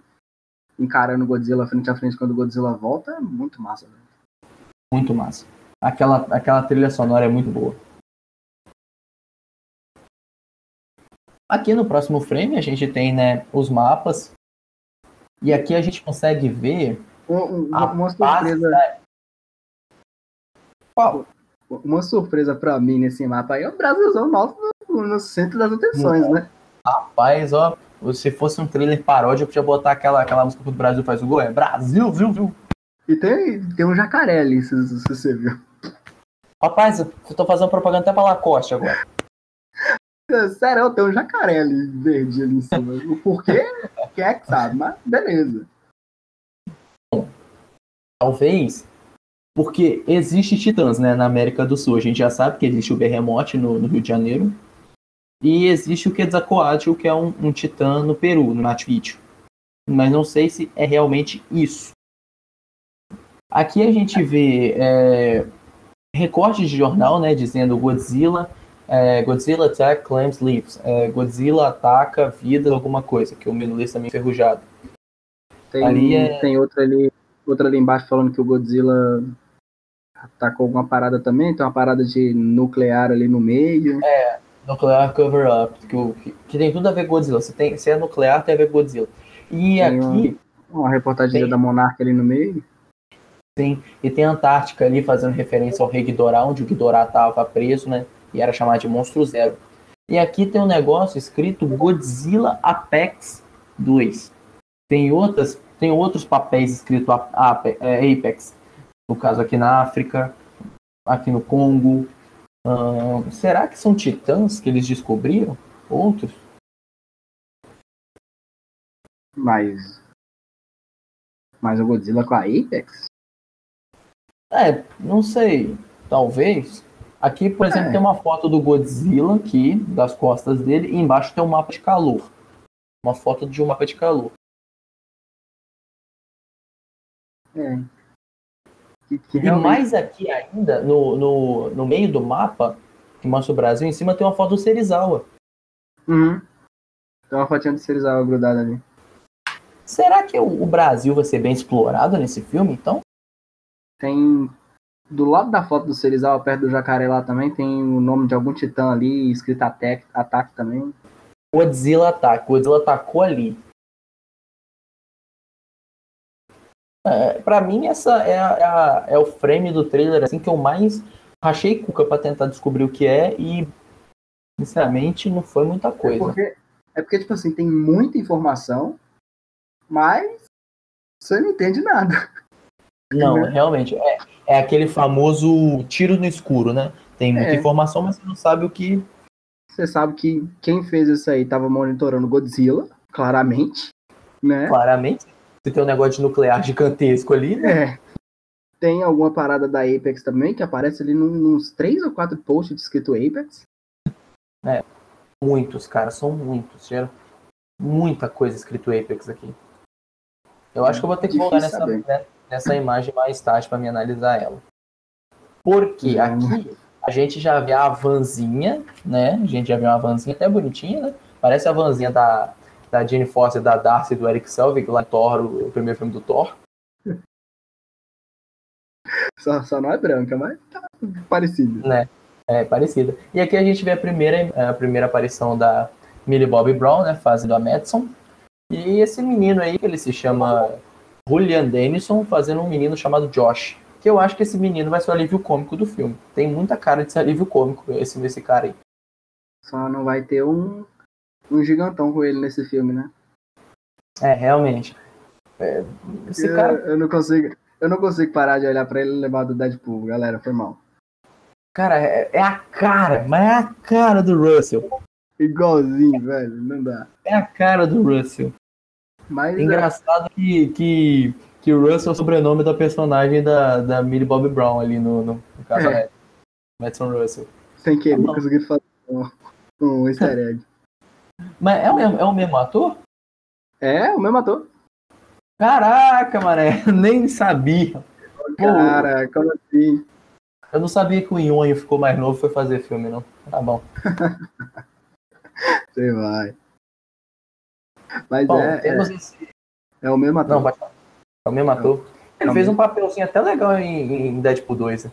encarando o Godzilla frente a frente quando o Godzilla volta é muito massa. velho. Muito massa. Aquela, aquela trilha sonora é muito boa. Aqui no próximo frame a gente tem né, os mapas. E aqui a gente consegue ver Um- um- uma base surpresa, da- Qual? uma surpresa pra mim nesse mapa aí é o Brasilzão nosso no, no centro das atenções, né? Rapaz, ó, se fosse um trailer paródia, eu podia botar aquela, aquela música que o Brasil faz o gol. É Brasil, viu, viu? E tem, tem um jacaré ali, se, se você viu. Rapaz, eu tô fazendo propaganda até pra Lacoste agora. Sério, tem um jacaré ali, verde ali em cima. O porquê, quem é que sabe, mas beleza. Talvez porque existe titãs né, na América do Sul. A gente já sabe que existe o Berremote no, no Rio de Janeiro. E existe o Quetzalcoatl, que é um, um titã no Peru, no Machu Picchu. Mas não sei se é realmente isso. Aqui a gente vê é, recortes de jornal, né, dizendo Godzilla, é, Godzilla attack claims lives. É, Godzilla ataca vida, alguma coisa, que o meu inglês tá meio enferrujado. Tem, Ali é- tem outra ali, outra ali embaixo falando que o Godzilla atacou alguma parada também, tem uma parada de nuclear ali no meio. Nuclear Cover-Up, que, o- que- que tem tudo a ver com Godzilla. Se, tem, se é nuclear, tem a ver com Godzilla. E Tem aqui, Uma reportagem Tem. da Monarca ali no meio. Tem, e tem a Antártica ali fazendo referência ao rei Ghidorah, onde o Ghidorah estava preso, né? E era chamado de Monstro Zero. E aqui tem um negócio escrito Godzilla Apex 2. Tem, outras, tem outros papéis Ape- é, Apex. No caso aqui na África, aqui no Congo. Será que são titãs que eles descobriram? Outros? Mas. Mas o Godzilla com a Apex? É, não sei. Talvez. Aqui, por exemplo, É. tem uma foto do Godzilla aqui, das costas dele, e embaixo tem um mapa de calor. Uma foto de um mapa de calor. É. Que, que E realmente- mais aqui ainda, no, no, no meio do mapa, que mostra o Brasil, em cima tem uma foto do Serizawa. Uhum. Tem uma fotinha de Serizawa grudada ali. Será que o, o Brasil vai ser bem explorado nesse filme, então? Tem. Do lado da foto do Serizawa, perto do jacaré lá também, tem o nome de algum titã ali, escrito ataque, ataque também. Godzilla ataca. Godzilla atacou ali. É, pra mim, essa é, a- é, a- é o frame do trailer assim que eu mais rachei cuca pra tentar descobrir o que é e, sinceramente, não foi muita É coisa. porque, é porque, tipo assim, tem muita informação, mas você não entende nada. Não, né? realmente. É, é aquele famoso tiro no escuro, né? Tem muita É. informação, mas você não sabe o que. Você sabe que quem fez isso aí tava monitorando Godzilla, claramente, né? Claramente. Se tem um negócio de nuclear gigantesco ali, né? É. Tem alguma parada da Apex também, que aparece ali num- nos três ou quatro posts escrito Apex. Muitos, cara, são muitos. Gera muita coisa escrito Apex aqui. Eu acho que eu vou ter que voltar nessa, saber. né, nessa imagem mais tarde para me analisar ela. Porque Hum. aqui a gente já vê a vanzinha, né? A gente já vê uma vanzinha até bonitinha, né? Parece a vanzinha da, da Jane Foster, da Darcy e do Eric Selvig, lá Thor, o, primeiro filme do Thor. Só, só não é branca, mas tá parecido. É, parecida. E aqui a gente vê a primeira, a primeira aparição da Millie Bobby Brown, né, fazendo a Madison. E esse menino aí, que ele se chama Julian Dennison, fazendo um menino chamado Josh. Que eu acho que esse menino vai ser o alívio cômico do filme. Tem muita cara de ser alívio cômico esse, esse cara aí. Só não vai ter um, um gigantão com ele nesse filme, né? É, realmente. É, esse eu, cara, eu não consigo. Eu não consigo parar de olhar pra ele e levar do Deadpool, galera, foi mal. cara, é, é a cara, mas é a cara do Russell. Igualzinho, velho, não dá. É a cara do Russell. Mas é, Engraçado que, que, que Russell é o sobrenome da personagem da, da Millie Bobby Brown ali no, no, no caso É. é. Madison Russell. sem querer, Tá consegui fazer um, um easter egg. Mas é o mesmo, é o mesmo ator? É, o mesmo ator. Caraca, mané, nem sabia. Cara, como assim? Eu não sabia que o Nhonho ficou mais novo e foi fazer filme, não. Tá bom. Você vai. Mas Bom, é, temos é, esse. é o mesmo ator. Não, falar. É o mesmo ator. Ele É fez mesmo. um papelzinho até legal em, em Deadpool 2. né?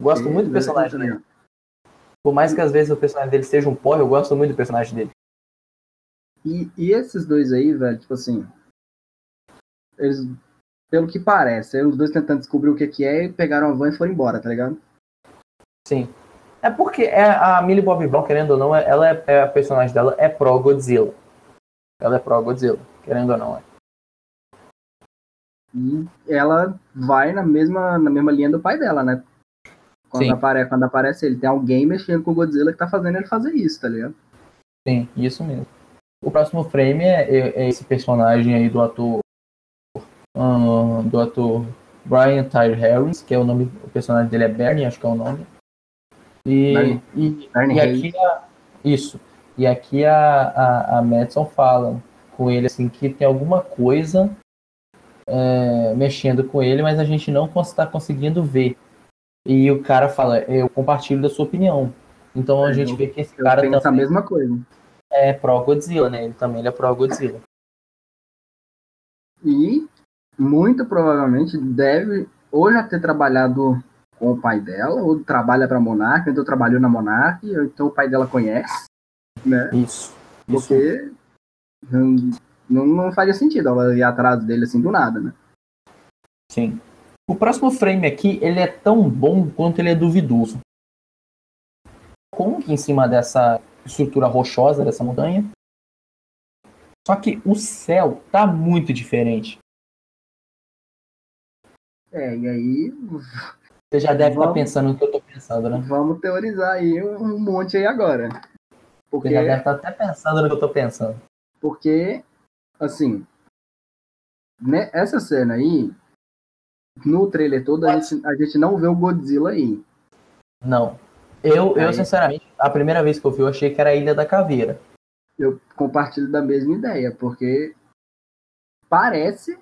Gosto Sim, muito do é, personagem é dele. Por mais que às vezes o personagem dele seja um porre, eu gosto muito do personagem dele. E, e esses dois aí, velho, tipo assim. Eles, pelo que parece, os dois tentando descobrir o que, que é e pegaram a van e foram embora, tá ligado? Sim. É porque é a Millie Bobby Brown, querendo ou não, é- ela é, é a personagem dela é pró Godzilla. Ela é pró Godzilla, querendo ou não. É. E ela vai na mesma, na mesma linha do pai dela, né? Quando, Sim. apare, quando aparece ele, tem alguém mexendo com o Godzilla que tá fazendo ele fazer isso, tá ligado? Sim, isso mesmo. O próximo frame é, é- é esse personagem aí do ator do ator Brian Tyree Harris, que é o nome, o personagem dele é Bernie, acho que é o nome. E, Bernie- e, Bernie e aqui a, isso. E aqui a, a, a Madison fala com ele assim que tem alguma coisa é, mexendo com ele, mas a gente não está conseguindo ver. E o cara fala, eu compartilho da sua opinião. Então a É, gente eu- vê que esse cara penso a mesma coisa. é pró Godzilla, né? Ele também ele é pró Godzilla. E muito provavelmente deve ou já ter trabalhado com o pai dela, ou trabalha pra Monarca, então trabalhou na Monarca, então o pai dela conhece, né? Isso. Isso. Porque não, não, não faria sentido ela ir atrás dele assim do nada, né? Sim. O próximo frame aqui, ele é tão bom quanto ele é duvidoso. Como que em cima dessa estrutura rochosa dessa montanha? Só que o céu tá muito diferente. É, e aí Você já deve estar Vamos. pensando no que eu tô pensando, né? vamos teorizar aí um monte aí agora. Você Porque, já deve estar até pensando no que eu tô pensando. porque assim, né, essa cena aí, no trailer todo, a gente, a gente não vê o Godzilla aí. Não. Eu, eu, sinceramente, a primeira vez que eu vi, eu achei que era a Ilha da Caveira. Eu compartilho da mesma ideia, porque parece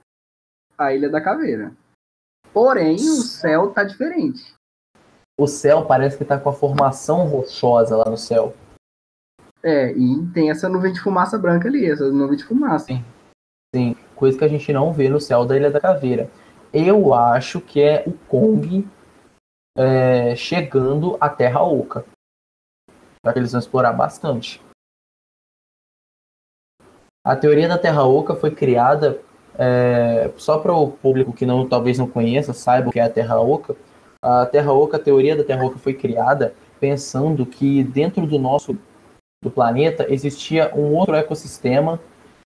a Ilha da Caveira. Porém, o céu tá diferente. O céu parece que tá com a formação rochosa lá no céu. É, e tem essa nuvem de fumaça branca ali, essa nuvem de fumaça. Sim. Sim, coisa que a gente não vê no céu da Ilha da Caveira. Eu acho que é o Kong é, chegando à Terra Oca. Já que eles vão explorar bastante. A teoria da Terra Oca foi criada é, só para o público que não talvez não conheça, saiba o que é a Terra Oca. A Terra Oca, a teoria da Terra Oca foi criada pensando que dentro do nosso do planeta existia um outro ecossistema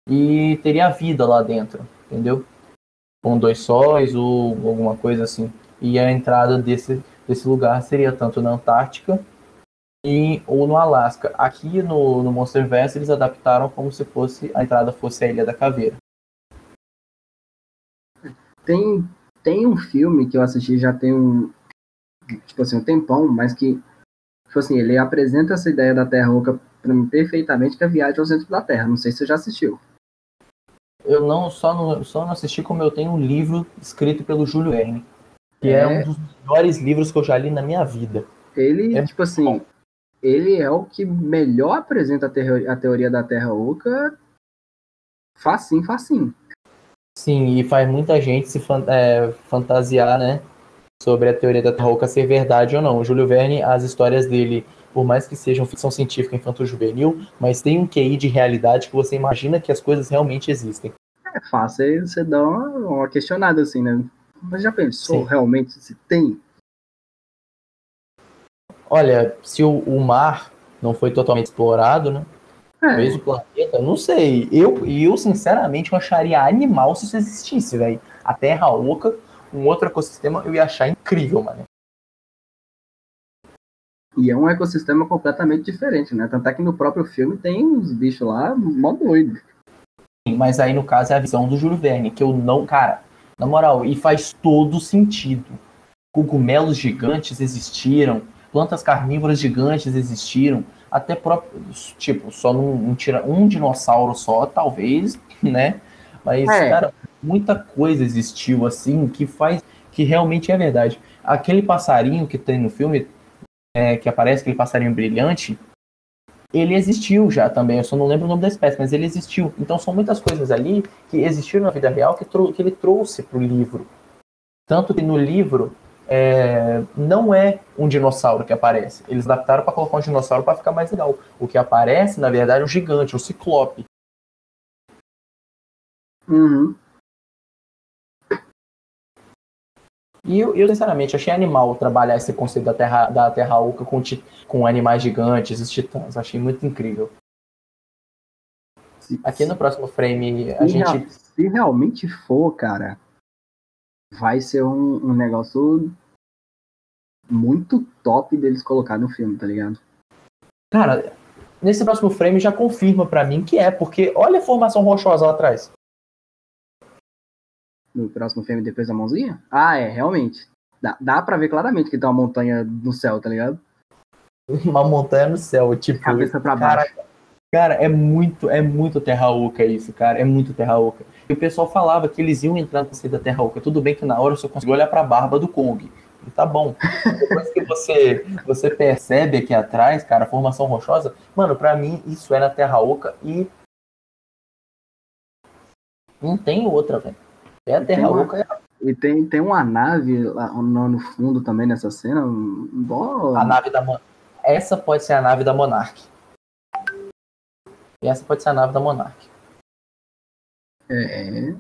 e teria vida lá dentro, entendeu? Com dois sóis ou alguma coisa assim. E a entrada desse, desse lugar seria tanto na Antártica e, ou no Alasca. Aqui no, no Monsterverse eles adaptaram como se fosse a entrada fosse a Ilha da Caveira. Tem, tem um filme que eu assisti já tem um tipo assim, um tempão, mas que tipo assim, ele apresenta essa ideia da Terra Oca para mim perfeitamente, que é a Viagem ao Centro da Terra. Não sei se você já assistiu. Eu não só não, só não assisti como eu tenho um livro escrito pelo Júlio Verne, que é. é. um dos melhores livros que eu já li na minha vida. Ele, é tipo assim, bom. ele é o que melhor apresenta a, teoria, a teoria da Terra Oca facinho, facinho. Sim, e faz muita gente se é, fantasiar, né? Sobre a teoria da Terra Oca ser verdade ou não. O Júlio Verne, as histórias dele por mais que sejam ficção científica infanto-juvenil, mas tem um QI de realidade que você imagina que as coisas realmente existem. É fácil você dar uma, uma questionada assim, né? Mas já pensou Sim. realmente se tem? Olha, se o, o mar não foi totalmente explorado, né? É. Talvez o planeta, não sei. Eu, eu, sinceramente, eu acharia animal se isso existisse, velho. A Terra Oca, um outro ecossistema, eu ia achar incrível, mano. E é um ecossistema completamente diferente, né? Tanto é que no próprio filme tem uns bichos lá mó doido. Mas aí, no caso, é a visão do Júlio Verne, que eu não. Cara, na moral, e faz todo sentido. Cogumelos gigantes existiram, plantas carnívoras gigantes existiram, até próprio. Tipo, só não, não tira um dinossauro só, talvez, né? Mas, é. cara, muita coisa existiu assim que faz. que realmente é verdade. Aquele passarinho que tem no filme é, que aparece, aquele passarinho brilhante, ele existiu já também. Eu só não lembro o nome da espécie, mas ele existiu. Então são muitas coisas ali que existiram na vida real que, que ele trouxe para o livro. Tanto que no livro é, não é um dinossauro que aparece. Eles adaptaram para colocar um dinossauro para ficar mais legal. O que aparece, na verdade, é um gigante, um ciclope. Uhum. E eu, eu, sinceramente, achei animal trabalhar esse conceito da Terra, da terra Oca com, com animais gigantes, os titãs. Achei muito incrível. Aqui no próximo frame, a se gente. Real, se realmente for, cara, vai ser um, um negócio muito top deles colocar no filme, tá ligado? Cara, nesse próximo frame já confirma para mim que é, porque olha a formação rochosa lá atrás no próximo filme depois da mãozinha? Ah, é, realmente. Dá, dá pra ver claramente que tem uma montanha no céu, tá ligado? Uma montanha no céu, tipo. Cabeça pra baixo. Cara, cara é muito, é muito Terra Oca isso, cara. É muito Terra Oca. E o pessoal falava que eles iam entrar no da Terra Oca. Tudo bem que na hora eu só consegui olhar pra barba do Kong. E tá bom. Depois que você, você percebe aqui atrás, cara, a formação rochosa, mano, pra mim isso é na Terra Oca e. Não tem outra, velho. É a Terra Oca. É e tem, tem uma nave lá no fundo também nessa cena. Boa. A nave da Essa pode ser a nave da Monarch. E essa pode ser a nave da Monarch. É.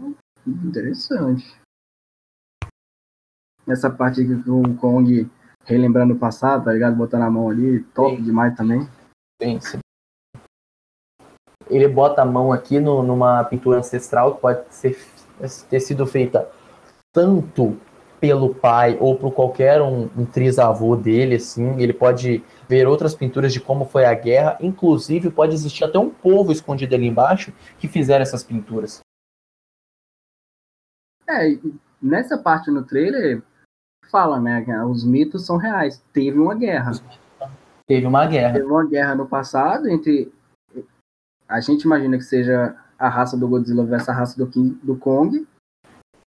Interessante. Essa parte que o Kong relembrando o passado, tá ligado? Botando a mão ali, top sim. demais também. Sim, sim. Ele bota a mão aqui no, numa pintura ancestral que pode ser ter sido feita tanto pelo pai ou por qualquer um, um trisavô dele, assim, ele pode ver outras pinturas de como foi a guerra, inclusive pode existir até um povo escondido ali embaixo que fizeram essas pinturas. É, nessa parte no trailer fala, né? Os mitos são reais. Teve uma guerra. Teve uma guerra. Teve uma guerra no passado entre. A gente imagina que seja a raça do Godzilla versus a raça do, King, do Kong.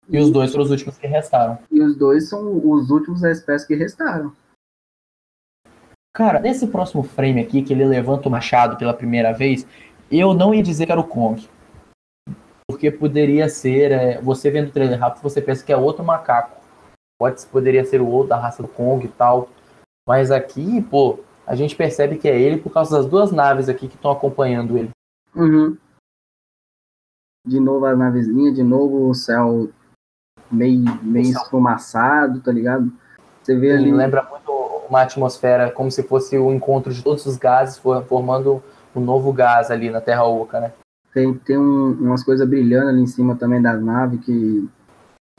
E os dois foram os últimos que restaram. E os dois são os últimos da espécie que restaram. Cara, nesse próximo frame aqui, que ele levanta o machado pela primeira vez, eu não ia dizer que era o Kong. Porque poderia ser. É, você vendo o trailer rápido, você pensa que é outro macaco. Pode, poderia ser o outro da raça do Kong e tal. Mas aqui, pô, a gente percebe que é ele por causa das duas naves aqui que estão acompanhando ele. Uhum. De novo a navezinha, de novo o céu meio, meio esfumaçado, tá ligado? Você vê Sim, ali. Lembra muito uma atmosfera como se fosse o encontro de todos os gases formando um novo gás ali na Terra Oca, né? Tem, tem um, umas coisas brilhando ali em cima também da nave que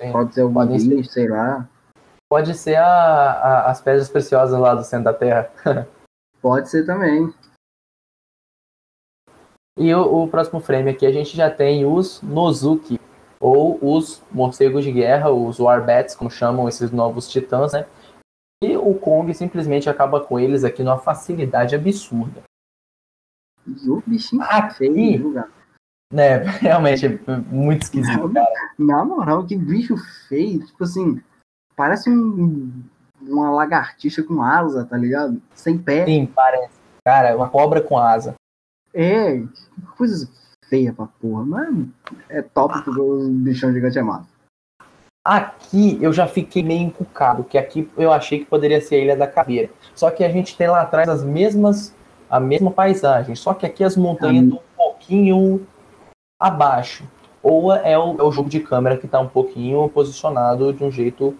Sim. pode ser algum bicho, sei lá. Pode ser a, a, as pedras preciosas lá do centro da Terra. pode ser também. E o, o, próximo frame aqui a gente já tem os Nozuki, ou os morcegos de guerra, os Warbats, como chamam esses novos titãs, né? E o Kong simplesmente acaba com eles aqui numa facilidade absurda. E o bichinho aqui, feio, né? Realmente, é muito esquisito, na, cara. Na moral, que bicho feio. Tipo assim, parece um, uma lagartixa com asa, tá ligado? Sem pé. Sim, parece. Cara, é uma cobra com asa. É, coisa feia pra porra. Mas é top porque o bichão gigante é massa. Aqui eu já fiquei meio encucado, que aqui eu achei que poderia ser a Ilha da Caveira. Só que a gente tem lá atrás as mesmas, a mesma paisagem, só que aqui as montanhas estão um pouquinho abaixo. Ou é o, é o jogo de câmera que está um pouquinho posicionado de um jeito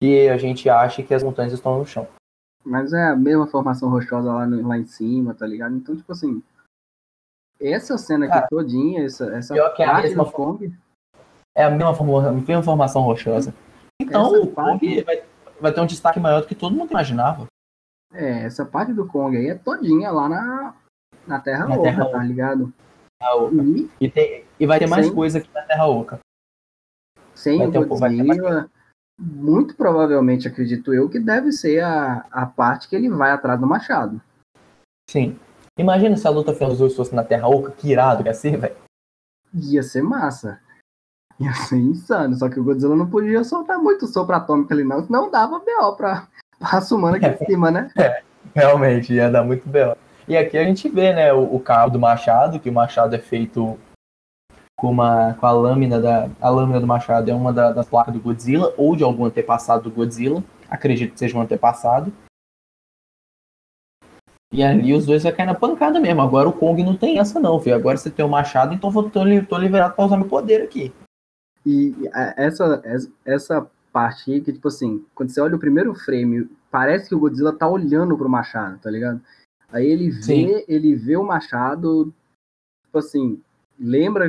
que a gente acha que as montanhas estão no chão. Mas é a mesma formação rochosa lá, no, lá em cima, tá ligado? Então, tipo assim, essa cena aqui Cara, todinha, essa, essa parte é a mesma do Kong... É a mesma, forma, a mesma formação rochosa. Então essa o Kong vai, vai ter um destaque maior do que todo mundo imaginava. É, essa parte do Kong aí é todinha lá na, na Terra na Oca, terra tá ligado? E, e, tem, e, vai ter mais sem, coisa aqui na Terra Oca. Sem vai o Godzilla, um, muito provavelmente, acredito eu, que deve ser a, a parte que ele vai atrás do machado. Sim. Imagina se a luta final dos dois fosse na Terra Oca, que irado ia ser, velho. Ia ser massa. Ia ser insano, só que o Godzilla não podia soltar muito sopro atômico ali, não, senão dava BO pra raça humana aqui em cima, né? É, realmente, ia dar muito BO. E aqui a gente vê, né, o, o cabo do machado, que o machado é feito com, uma, com a lâmina da. A lâmina do machado é uma da, das placas do Godzilla, ou de algum antepassado do Godzilla. Acredito que seja um antepassado. E ali os dois vai cair na pancada mesmo. Agora o Kong não tem essa, não, filho. Agora você tem o machado, então eu tô, tô liberado pra usar meu poder aqui. E essa, essa parte aí que, tipo assim, quando você olha o primeiro frame, parece que o Godzilla tá olhando pro machado, tá ligado? Aí ele vê, Sim. ele vê o machado, tipo assim, lembra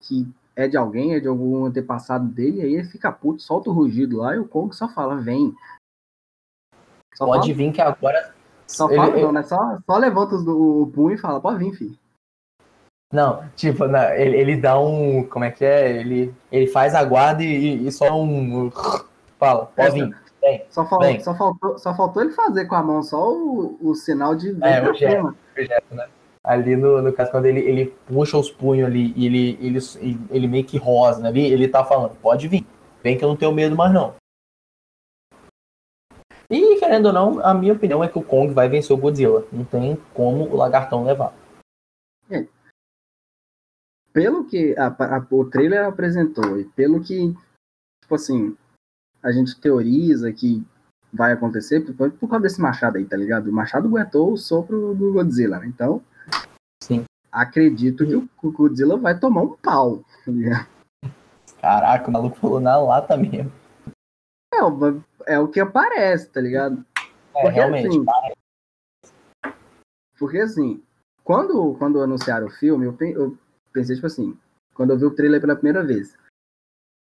que é de alguém, é de algum antepassado dele, aí ele fica puto, solta o rugido lá e o Kong só fala, vem. Só pode fala, vir que agora. Só ele, fala, não, né? Só, só levanta o punho e fala, pode vir, filho. Não, tipo, não, ele, ele dá um. Como é que é? Ele, ele faz a guarda e, e só um. Fala, pode vir. Vem, só, fal, vem. Só, faltou, só faltou ele fazer com a mão só o, o sinal de. É, o gesto, o gesto, né? Ali no, no caso, quando ele, ele puxa os punhos ali e ele, ele, ele meio que rosa, né? Ele tá falando, pode vir. Vem que eu não tenho medo mais, não. E, querendo ou não, a minha opinião é que o Kong vai vencer o Godzilla. Não tem como o lagartão levar. É, pelo que a, a, o trailer apresentou e pelo que, tipo assim, a gente teoriza que vai acontecer por, por causa desse machado aí, tá ligado? O machado aguentou o sopro do Godzilla, né? Então, Sim. acredito que o Godzilla vai tomar um pau, tá ligado? Caraca, o maluco falou na lata mesmo. É, é o que aparece, tá ligado? É, porque, realmente, assim, Porque assim, quando, quando anunciaram o filme, eu, eu pensei, tipo assim, quando eu vi o trailer pela primeira vez,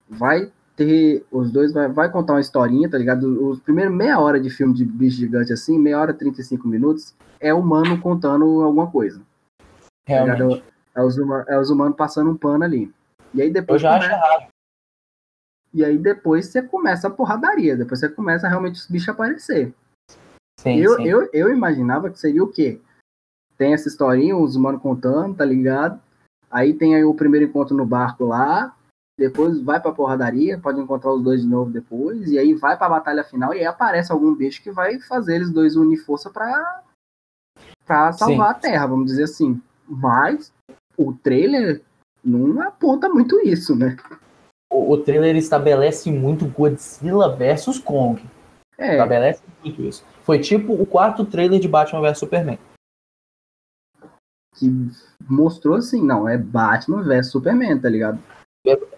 vai ter, os dois vai, vai contar uma historinha, tá ligado? Os primeiros meia hora de filme de bicho gigante assim, meia hora, 35 minutos, é o humano contando alguma coisa. Tá Realmente. Tá é, os, é os humanos passando um pano ali. E aí depois. Eu já começa, acho errado. E aí depois você começa a porradaria, depois você começa realmente os bichos a aparecer. Sim, eu, sim. Eu, eu imaginava que seria o quê? Tem essa historinha, os humanos contando, tá ligado? Aí tem aí o primeiro encontro no barco lá, depois vai pra porradaria, pode encontrar os dois de novo depois, e aí vai pra batalha final, e aí aparece algum bicho que vai fazer eles dois unir força pra, pra salvar Sim. a Terra, vamos dizer assim. Mas o trailer não aponta muito isso, né? O, o trailer estabelece muito Godzilla versus Kong. É, Estabelece muito isso. Foi tipo o quarto trailer de Batman vs Superman. que mostrou assim, não, é Batman versus Superman, tá ligado?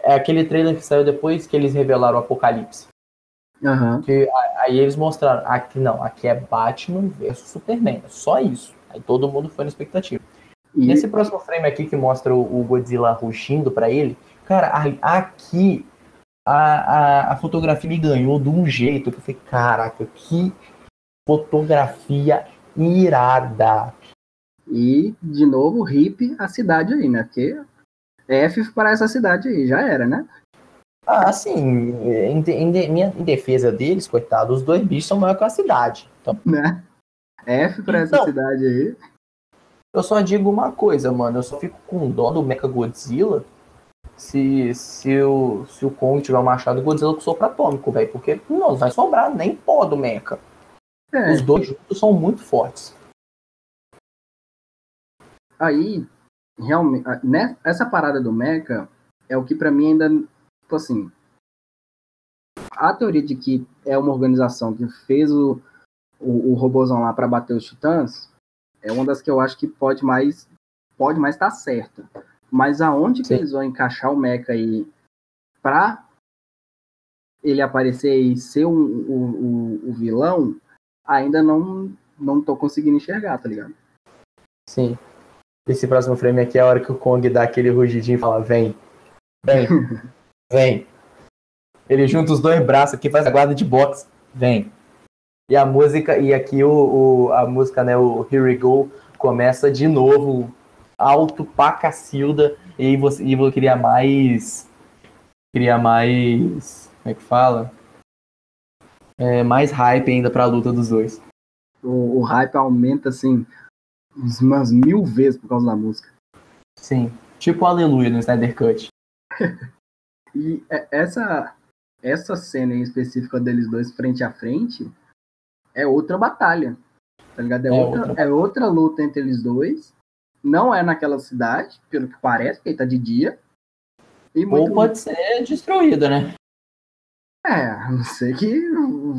É aquele trailer que saiu depois que eles revelaram o Apocalipse. Aham. Que aí eles mostraram, aqui não, aqui é Batman versus Superman. É só isso. Aí todo mundo foi na expectativa. E Nesse próximo frame aqui que mostra o, o Godzilla rugindo pra ele, cara, a- aqui a, a, a fotografia me ganhou de um jeito que eu falei, caraca, que fotografia irada. E, de novo, hip a cidade aí, né? Porque F para essa cidade aí, já era, né? Ah, assim, em, em minha, em defesa deles, coitado, os dois bichos são maiores que a cidade. Então, né? F para essa Então. cidade aí. eu só digo uma coisa, mano, eu só fico com dó do Mecha Godzilla se, se, o, se o Kong tiver um machado Godzilla com sopro atômico, velho, porque não vai sobrar nem pó do Mecha. É, Os dois juntos são muito fortes. aí, realmente, né? essa parada do Mecha é o que pra mim ainda, tipo assim, a teoria de que é uma organização que fez o, o, o robôzão lá pra bater os titãs é uma das que eu acho que pode mais pode mais estar certa. Mas aonde que Sim. eles vão encaixar o Mecha aí pra ele aparecer e ser um- o, o, o vilão, ainda não não tô conseguindo enxergar, tá ligado? Sim. Esse próximo frame aqui é a hora que o Kong dá aquele rugidinho e fala: vem, vem, vem. Ele junta os dois braços aqui, faz a guarda de boxe, vem. E a música, e aqui o, o- a música, né, o Here We Go, começa de novo, alto pra cacilda, e você, e você queria mais. Queria mais. Como é que fala? É, mais hype ainda pra luta dos dois. O, o hype aumenta assim umas mil vezes por causa da música. Sim. Tipo Aleluia no Snyder Cut. E é- essa essa cena em específica deles dois frente a frente é outra batalha. Tá ligado? É, É outra, outra é outra luta entre eles dois. Não é naquela cidade, pelo que parece, porque tá de dia. E muito Ou pode ser destruída, né? É, a não ser que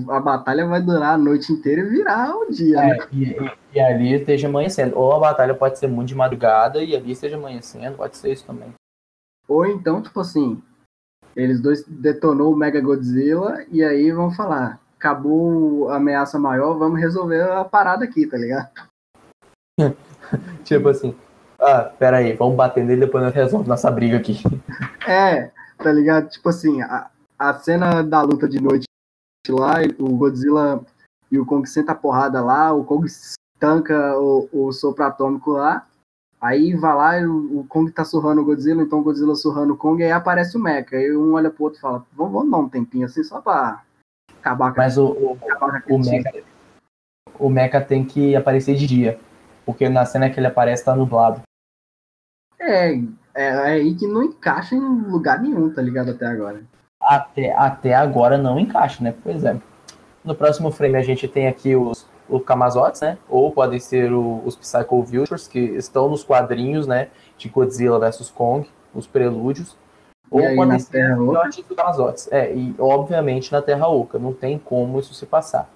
a batalha vai durar a noite inteira e virar o dia, né? É, e, e- e ali esteja amanhecendo. Ou a batalha pode ser muito de madrugada e ali esteja amanhecendo, pode ser isso também. Ou então, tipo assim, eles dois detonou o Mega Godzilla e aí vão falar, acabou a ameaça maior, vamos resolver a parada aqui, tá ligado? Tipo assim, ah, pera aí, vamos bater nele depois nós resolvemos nossa briga aqui. É, tá ligado? Tipo assim, a, a cena da luta de noite lá, o Godzilla e o Kong senta a porrada lá, o Kong tanca o, o sopro atômico lá, aí vai lá e o, o Kong tá surrando o Godzilla, então o Godzilla surrando o Kong, aí aparece o Mecha, aí um olha pro outro e fala, vamos, vamos dar um tempinho assim, só pra acabar com, Mas o, o, acabar o, Mecha, o Mecha tem que aparecer de dia. Porque na cena que ele aparece tá nublado. É, é, é aí que não encaixa em lugar nenhum, tá ligado? Até agora. Até, até agora não encaixa, né? Pois é. No próximo frame a gente tem aqui os, os Kamazotes, né? Ou podem ser o- os Psycho Vultures, que estão nos quadrinhos, né? De Godzilla vs Kong, os prelúdios. Ou aí, podem na ser os Kamazotes. É, e obviamente na Terra Oca. Não tem como isso se passar.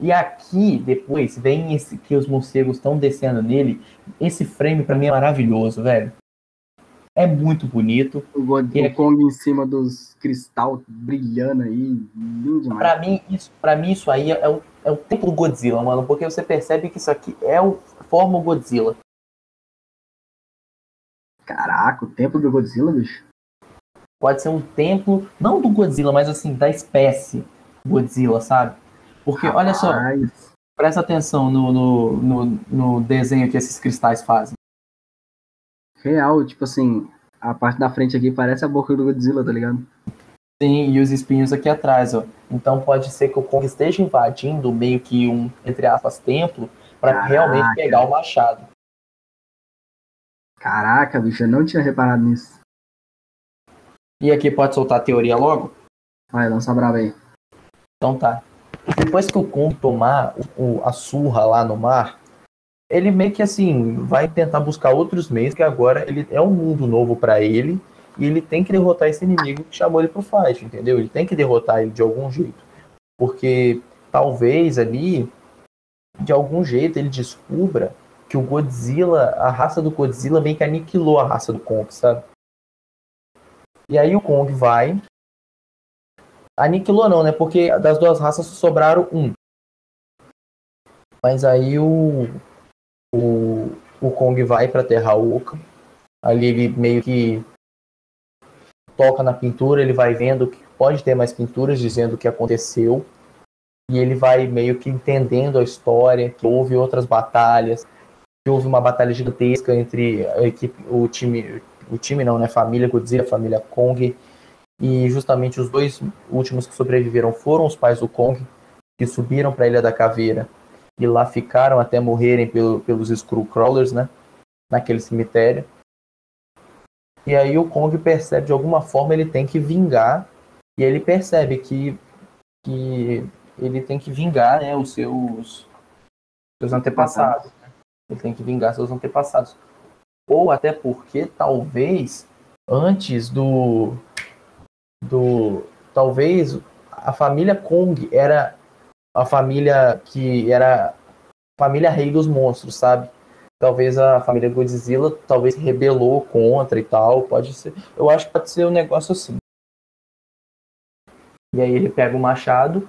E aqui, depois, vem esse que os morcegos estão descendo nele. Esse frame pra mim é maravilhoso, velho. É muito bonito. O, God, E o Kong em cima dos cristal brilhando aí, lindo demais. Pra mim, isso, pra mim, isso aí é o, é o templo Godzilla, mano. Porque você percebe que isso aqui é o forma Godzilla. Caraca, o tempo do Godzilla, bicho. Pode ser um templo, não do Godzilla, mas assim, da espécie Godzilla, sabe? Porque, olha só, Rapaz, presta atenção no, no, no, no desenho que esses cristais fazem. Real, tipo assim, a parte da frente aqui parece a boca do Godzilla, tá ligado? Sim, e os espinhos aqui atrás, ó. Então pode ser que o Kong esteja invadindo meio que um, entre aspas, templo para realmente pegar o machado. Caraca, bicho, eu não tinha reparado nisso. E aqui pode soltar a teoria logo? Vai, lança brava aí. Então tá. Depois que o Kong tomar o, a surra lá no mar, ele meio que assim vai tentar buscar outros meios, que agora ele é um mundo novo para ele e ele tem que derrotar esse inimigo que chamou ele pro fight, entendeu? Ele tem que derrotar ele de algum jeito. Porque talvez ali, de algum jeito, ele descubra que o Godzilla, a raça do Godzilla meio que aniquilou a raça do Kong, sabe? E aí o Kong vai. Aniquilou não, né? Porque das duas raças sobraram um. Mas aí o, o, o Kong vai pra Terra Oca. Ali ele meio que toca na pintura, ele vai vendo que pode ter mais pinturas dizendo o que aconteceu. E ele vai meio que entendendo a história, que houve outras batalhas, que houve uma batalha gigantesca entre a equipe, o time, o time não, né, família Godzilla, família Kong, e justamente os dois últimos que sobreviveram foram os pais do Kong, que subiram para a Ilha da Caveira e lá ficaram até morrerem pelo, pelos Skullcrawlers, né, naquele cemitério. E aí o Kong percebe de alguma forma ele tem que vingar e ele percebe que, que ele tem que vingar né, os seus, seus antepassados. Né? Ele tem que vingar seus antepassados. Ou até porque talvez antes do do talvez a família Kong era a família que era a família rei dos monstros, sabe? talvez a família Godzilla talvez rebelou contra e tal, pode ser. Eu acho que pode ser um negócio assim. E aí ele pega o machado,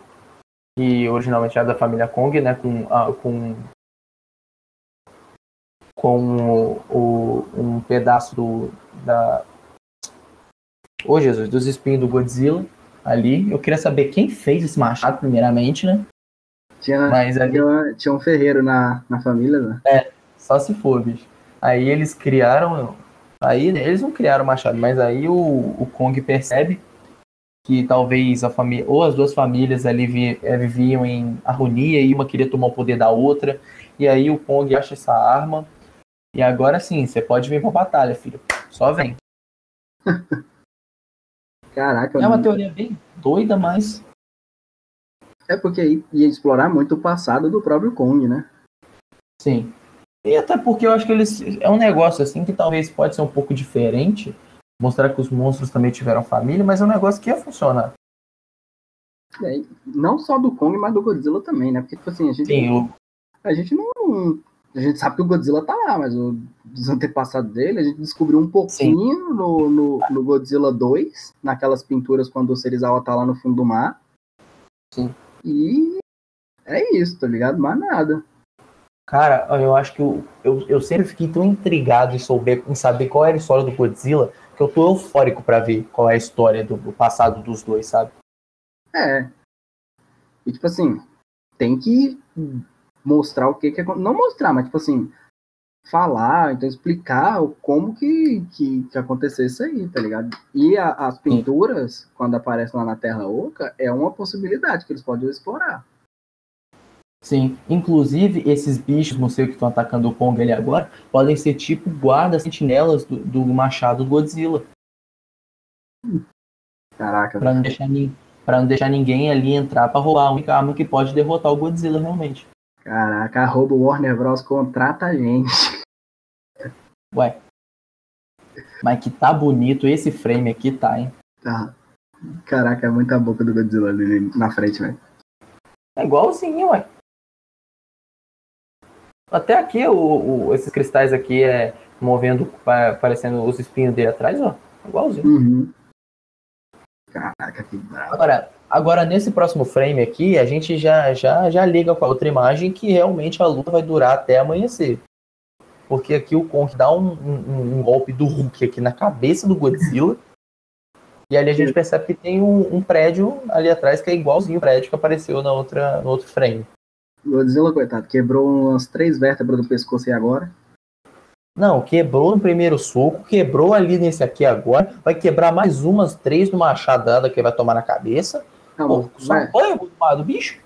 que originalmente era da família Kong, né, com ah, com com o, um pedaço do, da Ô oh, Jesus, dos espinhos do Godzilla ali. Eu queria saber quem fez esse machado primeiramente, né? Tinha, Mas ali... tinha, tinha um ferreiro na, na família, né? É, só se for, bicho. Aí eles criaram. Aí eles não criaram o machado, mas aí o, o Kong percebe que talvez a família. Ou as duas famílias ali vi, é, viviam em harmonia e uma queria tomar o poder da outra. E aí o Kong acha essa arma. E agora sim, você pode vir pra batalha, filho. Só vem. Caraca. É uma teoria bem doida, mas. É porque ia explorar muito o passado do próprio Kong, né? Sim. E até porque eu acho que eles. É um negócio assim que talvez pode ser um pouco diferente. Mostrar que os monstros também tiveram família, mas é um negócio que ia funcionar. É, não só do Kong, mas do Godzilla também, né? Porque, tipo assim, a gente. Sim, eu... A gente não. A gente sabe que o Godzilla tá lá, mas o, dos antepassados dele, a gente descobriu um pouquinho no, no, no, Godzilla 2, naquelas pinturas quando o Serizawa tá lá no fundo do mar. Sim. E é isso, tá ligado? Mais nada. Cara, eu acho que eu, eu, eu sempre fiquei tão intrigado em, souber, em saber qual era a história do Godzilla que eu tô eufórico para ver qual é a história do, do, passado dos dois, sabe? É. E tipo assim, tem que mostrar o que que Não mostrar, mas tipo assim, falar, então explicar como que, que, que aconteceu isso aí, tá ligado? E a, as pinturas, quando aparecem lá na Terra Oca, é uma possibilidade que eles podem explorar. Sim, inclusive esses bichos, não sei o que estão atacando o Kong ali agora, podem ser tipo guardas sentinelas do, do machado do Godzilla. Caraca. Pra não, deixar, pra não deixar ninguém ali entrar pra roubar a única arma que pode derrotar o Godzilla realmente. Caraca, arroba Warner Bros. contrata a gente. Ué. Mas que tá bonito esse frame aqui, tá, hein? Tá. Caraca, é muita boca do Godzilla ali na frente, velho. É igualzinho, ué. Até aqui, o, o, esses cristais aqui é movendo, parecendo os espinhos dele atrás, ó. Igualzinho. Uhum. Caraca, que bravo. Agora, agora, nesse próximo frame aqui, a gente já, já, já liga com a outra imagem que realmente a luta vai durar até amanhecer. Porque aqui o Kong dá um, um, um golpe do Hulk aqui na cabeça do Godzilla. e ali a gente percebe que tem um, um, prédio ali atrás que é igualzinho o prédio que apareceu na outra, no outro frame. Godzilla, coitado, quebrou umas três vértebras do pescoço e agora. Não, quebrou no primeiro soco, quebrou ali nesse aqui agora, vai quebrar mais umas três numa machadada que vai tomar na cabeça. Não, Pô, só apanha do bicho.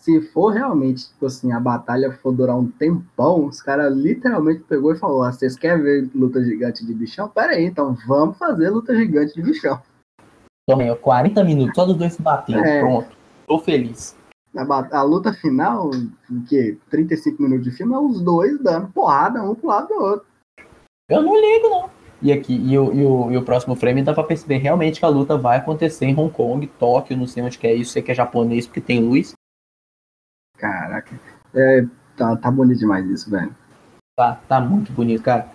Se for realmente, tipo assim, a batalha for durar um tempão, os caras literalmente pegou e falou: ah, vocês querem ver luta gigante de bichão? Pera aí, então vamos fazer luta gigante de bichão. Tomei, ó, 40 minutos, só dos dois se batendo. É. Pronto. Tô feliz. A, a luta final, o quê? 35 minutos de filme, é os dois dando porrada um pro lado do outro. Eu não ligo, não. E aqui, e o, e o, e o próximo frame dá pra perceber realmente que a luta vai acontecer em Hong Kong, Tóquio, não sei onde que é isso, sei que é japonês porque tem luz. Caraca. É, tá, tá bonito demais isso, velho. Tá, tá muito bonito, cara.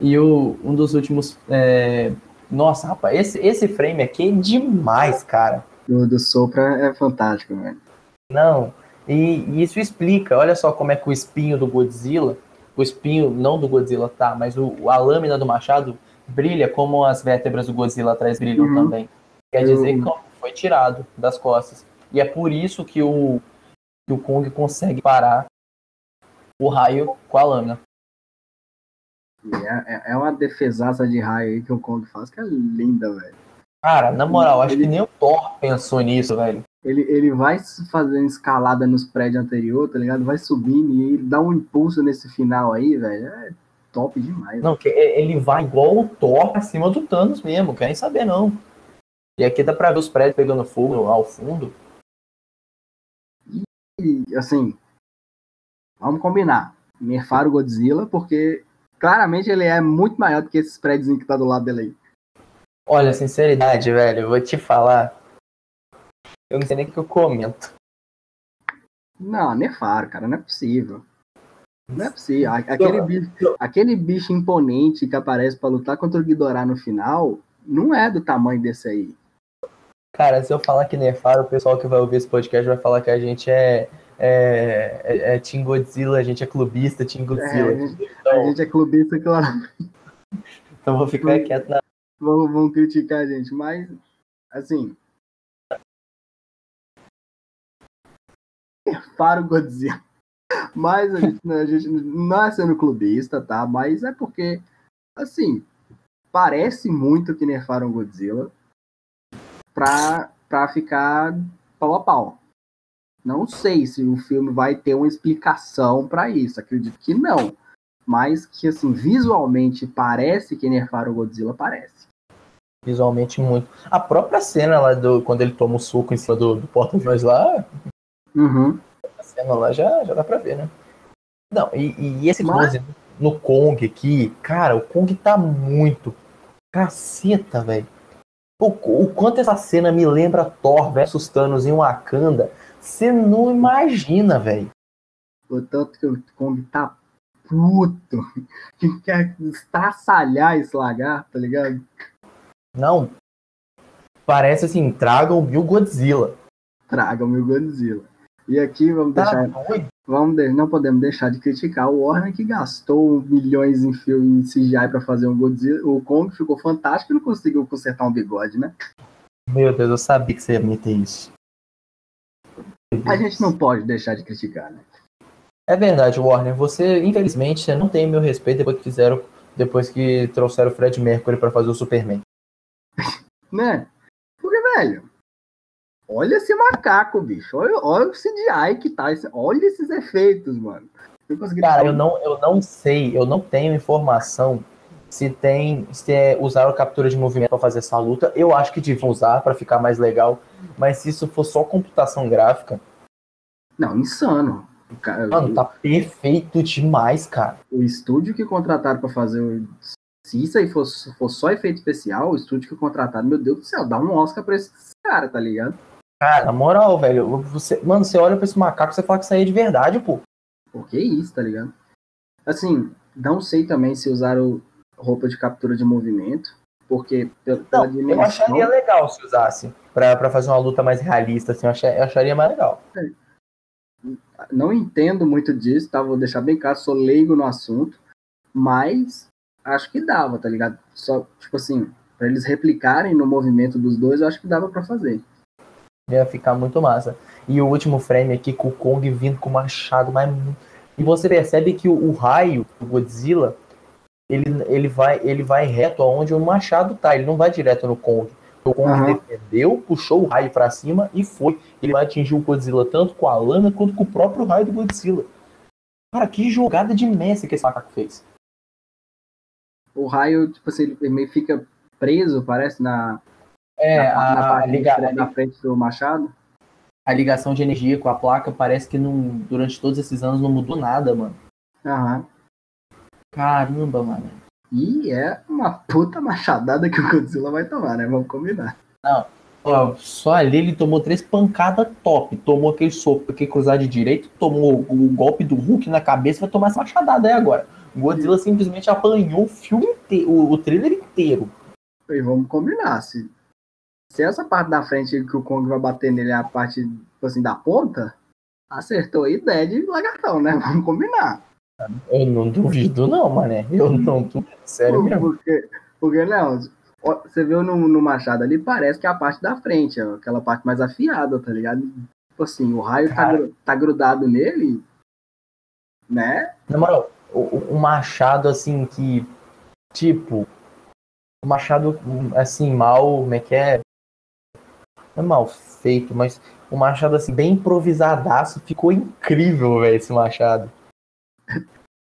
E o, um dos últimos. é, Nossa, rapaz, esse, esse frame aqui é demais, cara. Do, do Sopra é fantástico, velho. Não. E, e isso explica, olha só como é que o espinho do Godzilla, o espinho não do Godzilla tá, mas o, a lâmina do machado brilha como as vértebras do Godzilla atrás brilham Uhum. também. Quer Eu- dizer que foi tirado das costas. E é por isso que o, que o Kong consegue parar o raio com a lâmina. É, é- é uma defesaça de raio aí que o Kong faz, que é linda, velho. Cara, na moral, acho Ele- que nem o Thor pensou nisso, velho. Ele, ele vai fazendo escalada nos prédios anteriores, tá ligado? Vai subindo e ele dá um impulso nesse final aí, velho. É top demais. Não, que e- ele vai igual o Thor acima do Thanos mesmo, quer nem saber não. E aqui dá pra ver os prédios pegando fogo ao fundo. Assim, vamos combinar. Nerfar o Godzilla, porque claramente ele é muito maior do que esses prédios que tá do lado dele aí. Olha, sinceridade, velho, eu vou te falar. Eu não sei nem o que eu comento. Não, nerfaram, cara, não é possível. Não é possível. Aquele bicho, aquele bicho imponente que aparece pra lutar contra o Ghidorah no final, não é do tamanho desse aí. Cara, se eu falar que nerfaram, o pessoal que vai ouvir esse podcast vai falar que a gente é, é, é, é Team Godzilla, a gente é clubista Team Godzilla. É, a gente- A então, gente é clubista, claro. então vou ficar quieto na. vão, vão criticar a gente, mas assim. Para o Godzilla. Mas a gente, a gente não é sendo clubista, tá? Mas é porque, assim, parece muito que nerfaram o Godzilla pra, pra ficar pau a pau. Não sei se o filme vai ter uma explicação pra isso, acredito que não. Mas que, assim, visualmente parece que nerfaram o Godzilla, parece. Visualmente muito. A própria cena lá do. Quando ele toma o soco em cima do, do porta-aviões lá, Uhum. a cena lá já, já dá pra ver, né? Não, e, e esse Mas- no Kong aqui, cara, o Kong tá muito caceta, velho. O, o quanto essa cena me lembra Thor versus Thanos em Wakanda, você não imagina, velho. O tanto que o Kong tá puto. Que quer estraçalhar esse lagarto, tá ligado? Não. Parece assim, tragam o Godzilla. Traga o meu Godzilla. E aqui vamos Tá deixar. doido? Vamos de- não podemos deixar de criticar o Warner que gastou milhões em filme em CGI pra fazer um Godzilla. O Kong ficou fantástico e não conseguiu consertar um bigode, né? Meu Deus, eu sabia que você ia meter isso. A gente não pode deixar de criticar, né? É verdade, Warner. Você, infelizmente, você não tem meu respeito depois que fizeram, depois que trouxeram o Fred Mercury pra fazer o Superman. Né? Porque, velho, olha esse macaco, bicho. Olha, olha o CGI que tá. esse- Olha esses efeitos, mano. Eu Cara, eu não, eu não sei, eu não tenho informação se tem, se é, usaram captura de movimento pra fazer essa luta. Eu acho que deviam usar pra ficar mais legal, mas se isso for só computação gráfica, Não, insano. Cara- mano, tá perfeito demais, cara. o estúdio que contrataram pra fazer o. Se isso aí fosse, fosse só efeito especial, o estúdio que contrataram, meu Deus do céu, dá um Oscar pra esse cara, tá ligado? Cara, na moral, velho, você, mano, você olha pra esse macaco e você fala que isso aí é de verdade, pô. Por que isso, tá ligado? Assim, não sei também se usaram roupa de captura de movimento, porque pela, Não, eu acharia legal se usasse pra, pra fazer uma luta mais realista, assim, eu, achei- eu acharia mais legal. não entendo muito disso, tá? Vou deixar bem claro, sou leigo no assunto, mas acho que dava, tá ligado? Só, tipo assim, pra eles replicarem no movimento dos dois, eu acho que dava pra fazer. Ia ficar muito massa. E o último frame aqui com o Kong vindo com o machado, mas. E você percebe que o, o raio do Godzilla ele, ele, vai, ele vai reto aonde o machado tá, ele não vai direto no Kong. O Kong Aham. defendeu, puxou o raio pra cima e foi. Ele vai atingir o Godzilla tanto com a lana quanto com o próprio raio do Godzilla. Cara, que jogada de mestre que esse macaco fez. O raio, tipo assim, ele meio fica preso, parece, na, É, na, na a, liga- frente- na frente do machado. a ligação de energia com a placa parece que não, durante todos esses anos não mudou nada, mano. Aham. Caramba, mano. E é uma puta machadada que o Godzilla vai tomar, né? Vamos combinar. Ó, só ali ele tomou três pancadas top. Tomou aquele soco aqui cruzar de direito, tomou o golpe do Hulk na cabeça, vai tomar essa machadada aí agora. O Godzilla simplesmente apanhou o filme inteiro, o, o trailer inteiro. E vamos combinar. Se, se essa parte da frente que o Kong vai bater nele é a parte, tipo assim, da ponta, acertou a ideia de lagartão, né? Vamos combinar. Eu não duvido, não, mané. Eu não duvido. Sério mesmo. Porque, porque não, você viu no, no machado ali, parece que é a parte da frente, aquela parte mais afiada, tá ligado? Tipo assim, o raio tá, tá grudado nele, né? Na moral, o, o- o machado, assim, que. Tipo. O machado, assim, mal. Como é que é? É mal feito, mas o machado, assim, bem improvisadaço. Ficou incrível, velho, esse machado.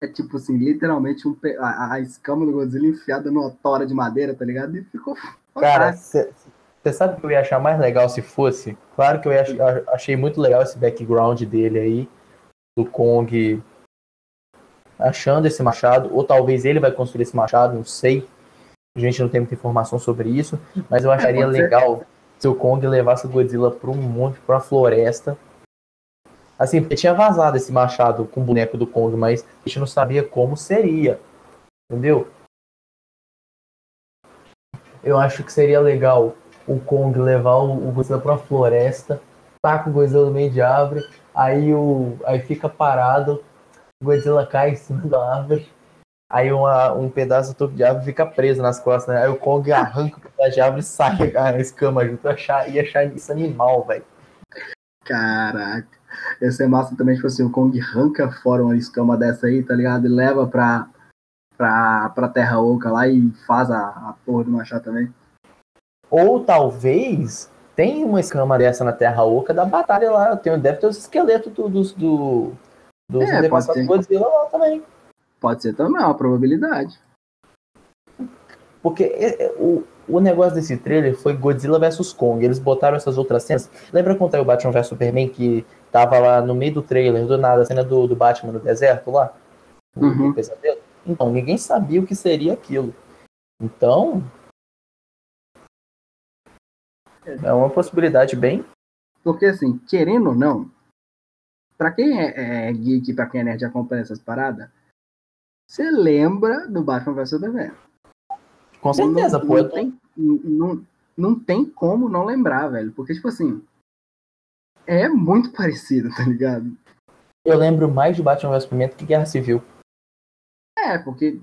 É tipo assim, literalmente um a, a escama do Godzilla enfiada numa tora de madeira, tá ligado? E ficou Cara, você sabe o que eu ia achar mais legal se fosse? Claro que eu ach- achei muito legal esse background dele aí, do Kong achando esse machado, ou talvez ele vai construir esse machado, não sei. A gente não tem muita informação sobre isso, mas eu acharia pode ser. legal se o Kong levasse o Godzilla para um monte, para uma floresta. Assim, porque tinha vazado esse machado com o boneco do Kong, mas a gente não sabia como seria. Entendeu? Eu acho que seria legal o Kong levar o, Godzilla pra uma floresta, taca o Godzilla no meio de árvore, aí, o, aí fica parado, o Godzilla cai em cima da árvore, aí uma, um pedaço do topo de árvore fica preso nas costas, né? Aí o Kong arranca o pedaço de árvore e sai a escama junto. Eu achar, ia achar isso animal, velho. Caraca. Ia ser massa também, tipo assim, o Kong arranca fora uma escama dessa aí, tá ligado? E leva pra, pra, pra Terra Oca lá e faz a, a porra do machado também. Ou talvez tem uma escama dessa na Terra Oca da batalha lá. Tem, deve ter os esqueletos do- dos, do, dos É, pode lá também. Pode ser também, é uma probabilidade. Porque é, é, o, o negócio desse trailer foi Godzilla vs Kong. Eles botaram essas outras cenas. Lembra quando saiu o Batman vs Superman que tava lá no meio do trailer, do nada, a cena do, do Batman no deserto lá? Uhum. pesadelo? Então, ninguém sabia o que seria aquilo. Então. É uma possibilidade bem. Porque assim, querendo ou não, pra quem é, é geek, pra quem é nerd acompanha essas paradas, você lembra do Batman vs Superman. Com certeza, não, pô. Não eu tô- tem, não, não tem como não lembrar, velho. Porque, tipo assim, é muito parecido, tá ligado? Eu lembro mais de Batman vs Superman do que Guerra Civil. É, porque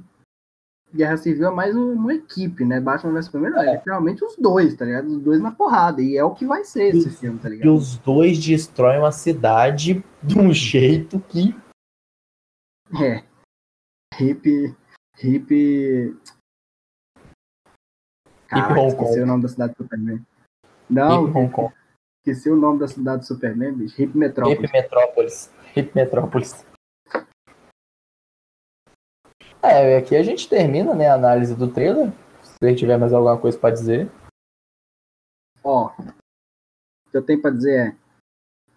Guerra Civil é mais um- uma equipe, né? Batman vs Superman não, é literalmente os dois, tá ligado? Os dois na porrada. E é o que vai ser esse Os- filme, tá E ligado? os dois destroem uma cidade de um jeito que. É. Hip. Hip. Caraca, Hong esqueci o nome da cidade do Superman. Não, Hip Hong Kong. esqueci o nome da cidade do Superman, bicho. Hip Metrópolis. Hip Metrópolis. Hip Metrópolis. É, aqui a gente termina né, a análise do trailer. Se tiver mais alguma coisa pra dizer. Ó, o que eu tenho pra dizer é: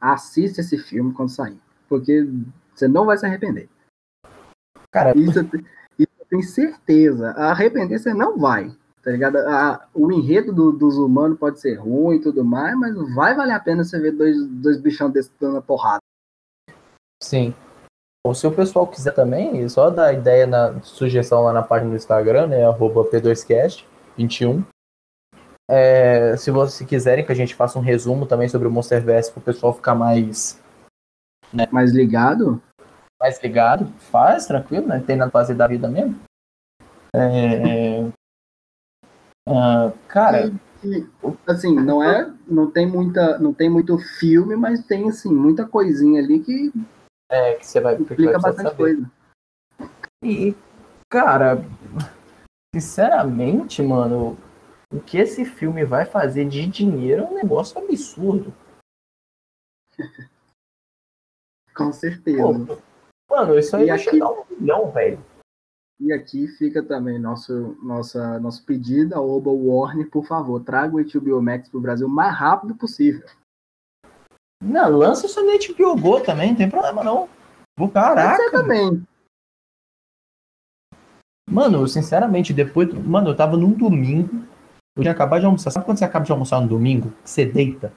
assista esse filme quando sair. Porque você não vai se arrepender. Cara, Isso eu, isso eu tenho certeza. Arrepender você não vai. Tá ligado? A- o enredo do- dos humanos pode ser ruim e tudo mais, mas vai valer a pena você ver dois, dois bichão desses dando a porrada. sim. Ou se o pessoal quiser também, só dar ideia na sugestão lá na página do Instagram, né? Arroba P2Cast21. É, se vocês quiserem que a gente faça um resumo também sobre o Monsterverse para o pessoal ficar mais, Mas ligado, mais ligado, faz, tranquilo, né? Tem na fase da vida mesmo. É, ah, cara, E, assim, não é, não tem muita, não tem muito filme, mas tem assim muita coisinha ali que é que você vai, explica bastante saber. coisa. E, Cara, sinceramente, mano, o que esse filme vai fazer de dinheiro é um negócio absurdo. Com certeza. Pô, mano, isso aí E vai aqui- chegar um milhão, velho. E aqui fica também nosso, nossa, nosso pedido ao Oba Warner, por favor, traga o HBO Max pro Brasil o mais rápido possível. Não, lança isso na HBO Go também, não tem problema não. Caraca. ser também. Mano, sinceramente, depois. Mano, eu tava num domingo. Eu tinha acabado de almoçar. Sabe quando você acaba de almoçar no domingo? Que Você deita.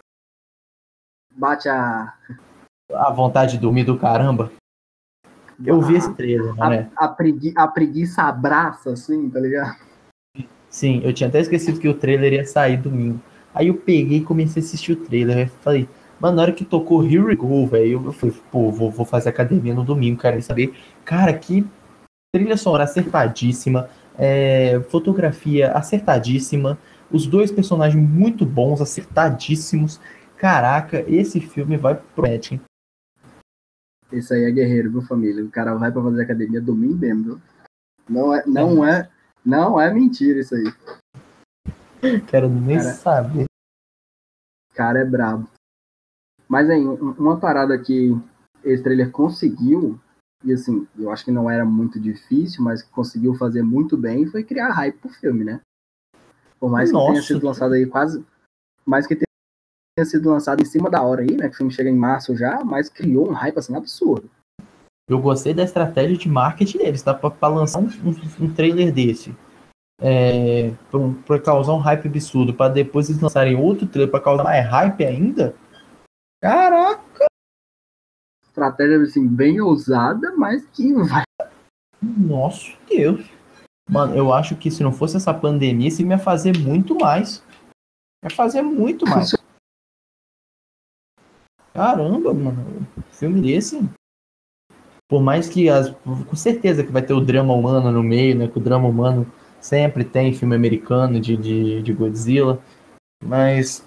Bate a, A vontade de dormir do caramba. Eu vi esse trailer, né? a, pregui, a preguiça abraça, assim, tá ligado? Sim, eu tinha até esquecido que o trailer ia sair domingo. Aí eu peguei e comecei a assistir o trailer. Eu falei, mano, na hora que tocou Here We Go, velho, eu falei, pô, vou, vou fazer academia no domingo, quero saber. Cara, que trilha sonora acertadíssima, é, fotografia acertadíssima, os dois personagens muito bons, acertadíssimos. Caraca, esse filme vai pro match, hein? Esse aí é guerreiro, viu, família? O cara vai pra fazer academia domingo mesmo, viu? Não é, não é, não é mentira isso aí. Quero nem Cara. saber. Cara é brabo. Mas aí, um- uma parada que esse trailer conseguiu, e assim, eu acho que não era muito difícil, mas conseguiu fazer muito bem, foi criar hype pro filme, né? Por mais que tenha Nossa. sido lançado aí quase. Mais que tenha sido lançado em cima da hora aí, né? Que o filme chega em março já, mas criou um hype assim absurdo. Eu gostei da estratégia de marketing deles, tá? Pra, lançar um, um- um trailer desse. É, pra, pra causar um hype absurdo, pra depois eles lançarem outro trailer pra causar mais hype ainda. Caraca! Estratégia assim, bem ousada, mas que vai. Nossa Deus! Mano, eu acho que se não fosse essa pandemia, isso ia fazer muito mais. Ia fazer muito mais. Caramba, mano. Filme desse. Por mais que as. Com certeza que vai ter o drama humano no meio, né? Que o drama humano sempre tem filme americano de, de, de Godzilla. Mas.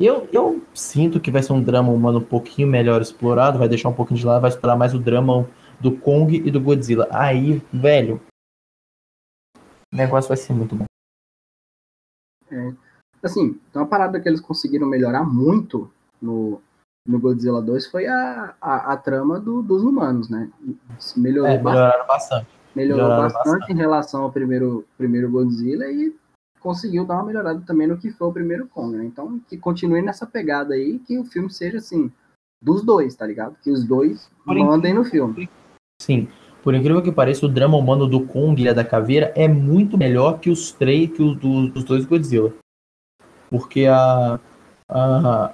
Eu, eu sinto que vai ser um drama humano um pouquinho melhor explorado, vai deixar um pouquinho de lado, vai explorar mais o drama do Kong e do Godzilla. Aí, velho. O negócio vai ser muito bom. Assim, então a parada que eles conseguiram melhorar muito no, no Godzilla 2 foi a, a, a trama do- dos humanos, né? Melhorou, É, bastante, melhoraram bastante. melhorou melhoraram bastante, bastante. em relação ao primeiro, primeiro Godzilla e conseguiu dar uma melhorada também no que foi o primeiro Kong, né? Então, que continue nessa pegada aí, que o filme seja assim, dos dois, tá ligado? Que os dois Por mandem no filme. Sim. Por incrível que pareça, o drama humano do Kong e Ilha da Caveira é muito melhor que os três, que os do- dos dois Godzilla. Porque a, a,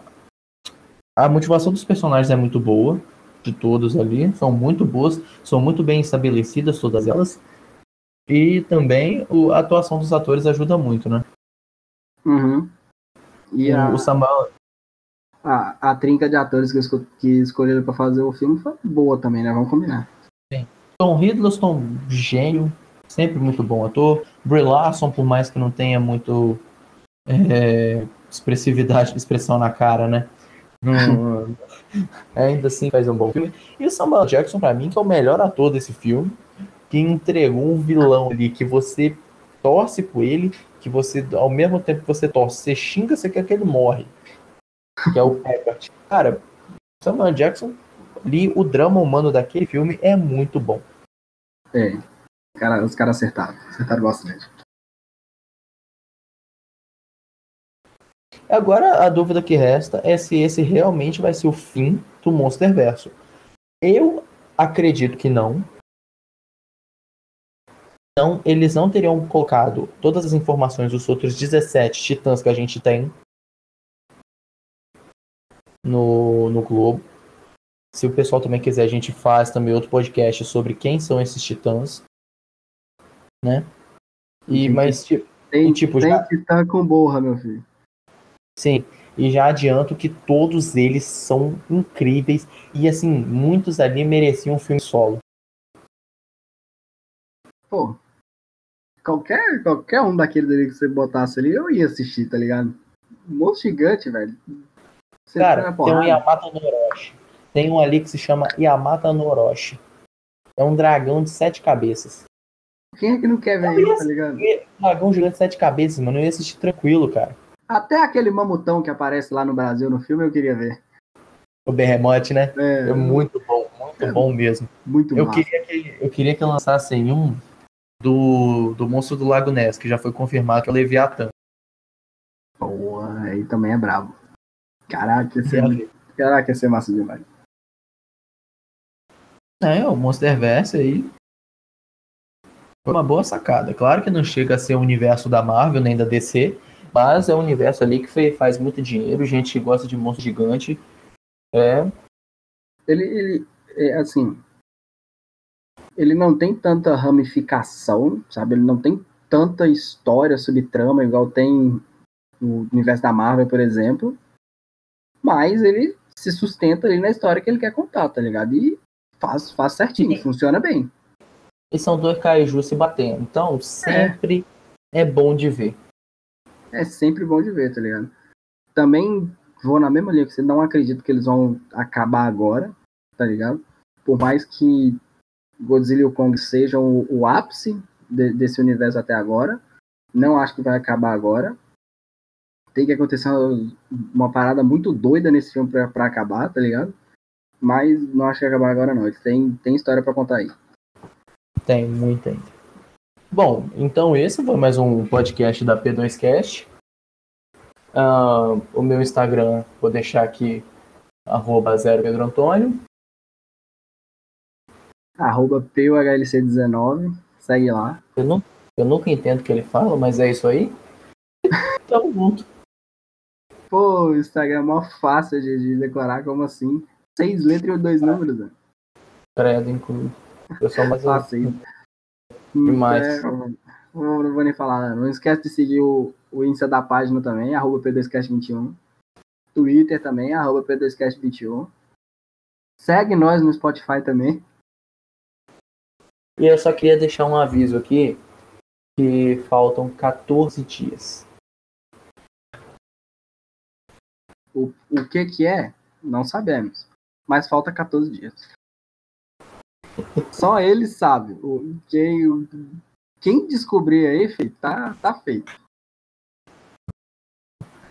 a motivação dos personagens é muito boa, de todos ali, são muito boas, são muito bem estabelecidas todas elas. E também o- a atuação dos atores ajuda muito, né? Uhum. E a, O Samuel, a, a trinca de atores que, esco- que escolheram pra fazer o filme foi boa também, né? Vamos combinar. Tom Hiddleston, gênio, sempre muito bom ator. Brie Larson, por mais que não tenha muito é, expressividade, expressão na cara, né? Não- ainda assim faz um bom filme. E o Samuel Jackson, pra mim, que é o melhor ator desse filme, que entregou um vilão ali que você torce por ele, que você, ao mesmo tempo que você torce, você xinga, você quer que ele morre. Que é o Peppert. Cara, Samuel Jackson, ali, o drama humano daquele filme é muito bom. É. Cara, os caras acertaram. Acertaram bastante. Agora a dúvida que resta é se esse realmente vai ser o fim do Monsterverso. Eu acredito que não. Então, eles não teriam colocado todas as informações dos outros 17 titãs que a gente tem no, no Globo. Se o pessoal também quiser, a gente faz também outro podcast sobre quem são esses titãs. Né? E, mas, tipo, Tem, E, tipo, tem já- que estar com borra, meu filho. Sim, e já adianto que todos eles são incríveis e assim, muitos ali mereciam um filme solo. Pô, qualquer, qualquer um daqueles ali que você botasse ali, eu ia assistir, tá ligado? Monstro gigante, velho. Você Cara, tem um. Yamata Noroshi. Tem um ali que se chama Yamata Noroshi. É um dragão de sete cabeças. Quem é que não quer ver isso, tá ligado? um dragão gigante de sete cabeças, mano. Eu ia assistir tranquilo, cara. Até aquele mamutão que aparece lá no Brasil no filme eu queria ver. O Berremote, né? É, É muito bom, muito É. bom mesmo. muito Eu massa. queria que, eu queria que lançassem um do, do Monstro do Lago Ness, que já foi confirmado que é o Leviatã. Porra, aí também é brabo. Caraca, ia ser, caraca, ia ser massa demais. É, o Monsterverse aí foi uma boa sacada. Claro que não chega a ser o universo da Marvel nem da DC, mas é um universo ali que faz muito dinheiro, gente que gosta de monstro gigante. É, Ele, ele é assim. Ele não tem tanta ramificação, sabe? Ele não tem tanta história subtrama, igual tem no universo da Marvel, por exemplo. Mas ele se sustenta ali na história que ele quer contar, tá ligado? E faz, faz certinho, Sim. funciona bem. e são dois kaiju se batendo. Então, sempre é bom de ver. É sempre bom de ver, tá ligado? Também vou na mesma linha que você, não acredito que eles vão acabar agora, tá ligado? Por mais que Godzilla e o Kong sejam o, o ápice de- desse universo até agora, não acho que vai acabar agora. Tem que acontecer uma, uma parada muito doida nesse filme pra, pra acabar, tá ligado? Mas não acho que vai acabar agora, não. Eles têm, têm história pra contar aí. Tem muito ainda. Bom, então esse foi mais um podcast da P2Cast. Ah, o meu Instagram, vou deixar aqui, arroba zero Pedro Antônio. Arroba PUHLC19, segue lá. Eu, não, eu nunca entendo o que ele fala, mas é isso aí. Tamo junto. Pô, o Instagram é mó fácil de, de decorar, como assim? Seis letras e dois números, né? Credo, inclusive. Eu sou mais Fácil. Demais. É, não vou nem falar. Não esquece de seguir o, o Insta da página também, arroba P2Cast21. Twitter também, arroba P2Cast21. Segue nós no Spotify também. E eu só queria deixar um aviso aqui que faltam 14 dias. O, o que que é? Não sabemos. Mas falta 14 dias. Só ele sabe. Quem, quem descobrir aí, filho, tá, tá feito.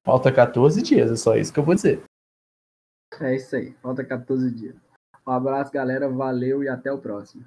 Falta 14 dias, é só isso que eu vou dizer. É isso aí, falta 14 dias. Um abraço, galera, valeu e até o próximo.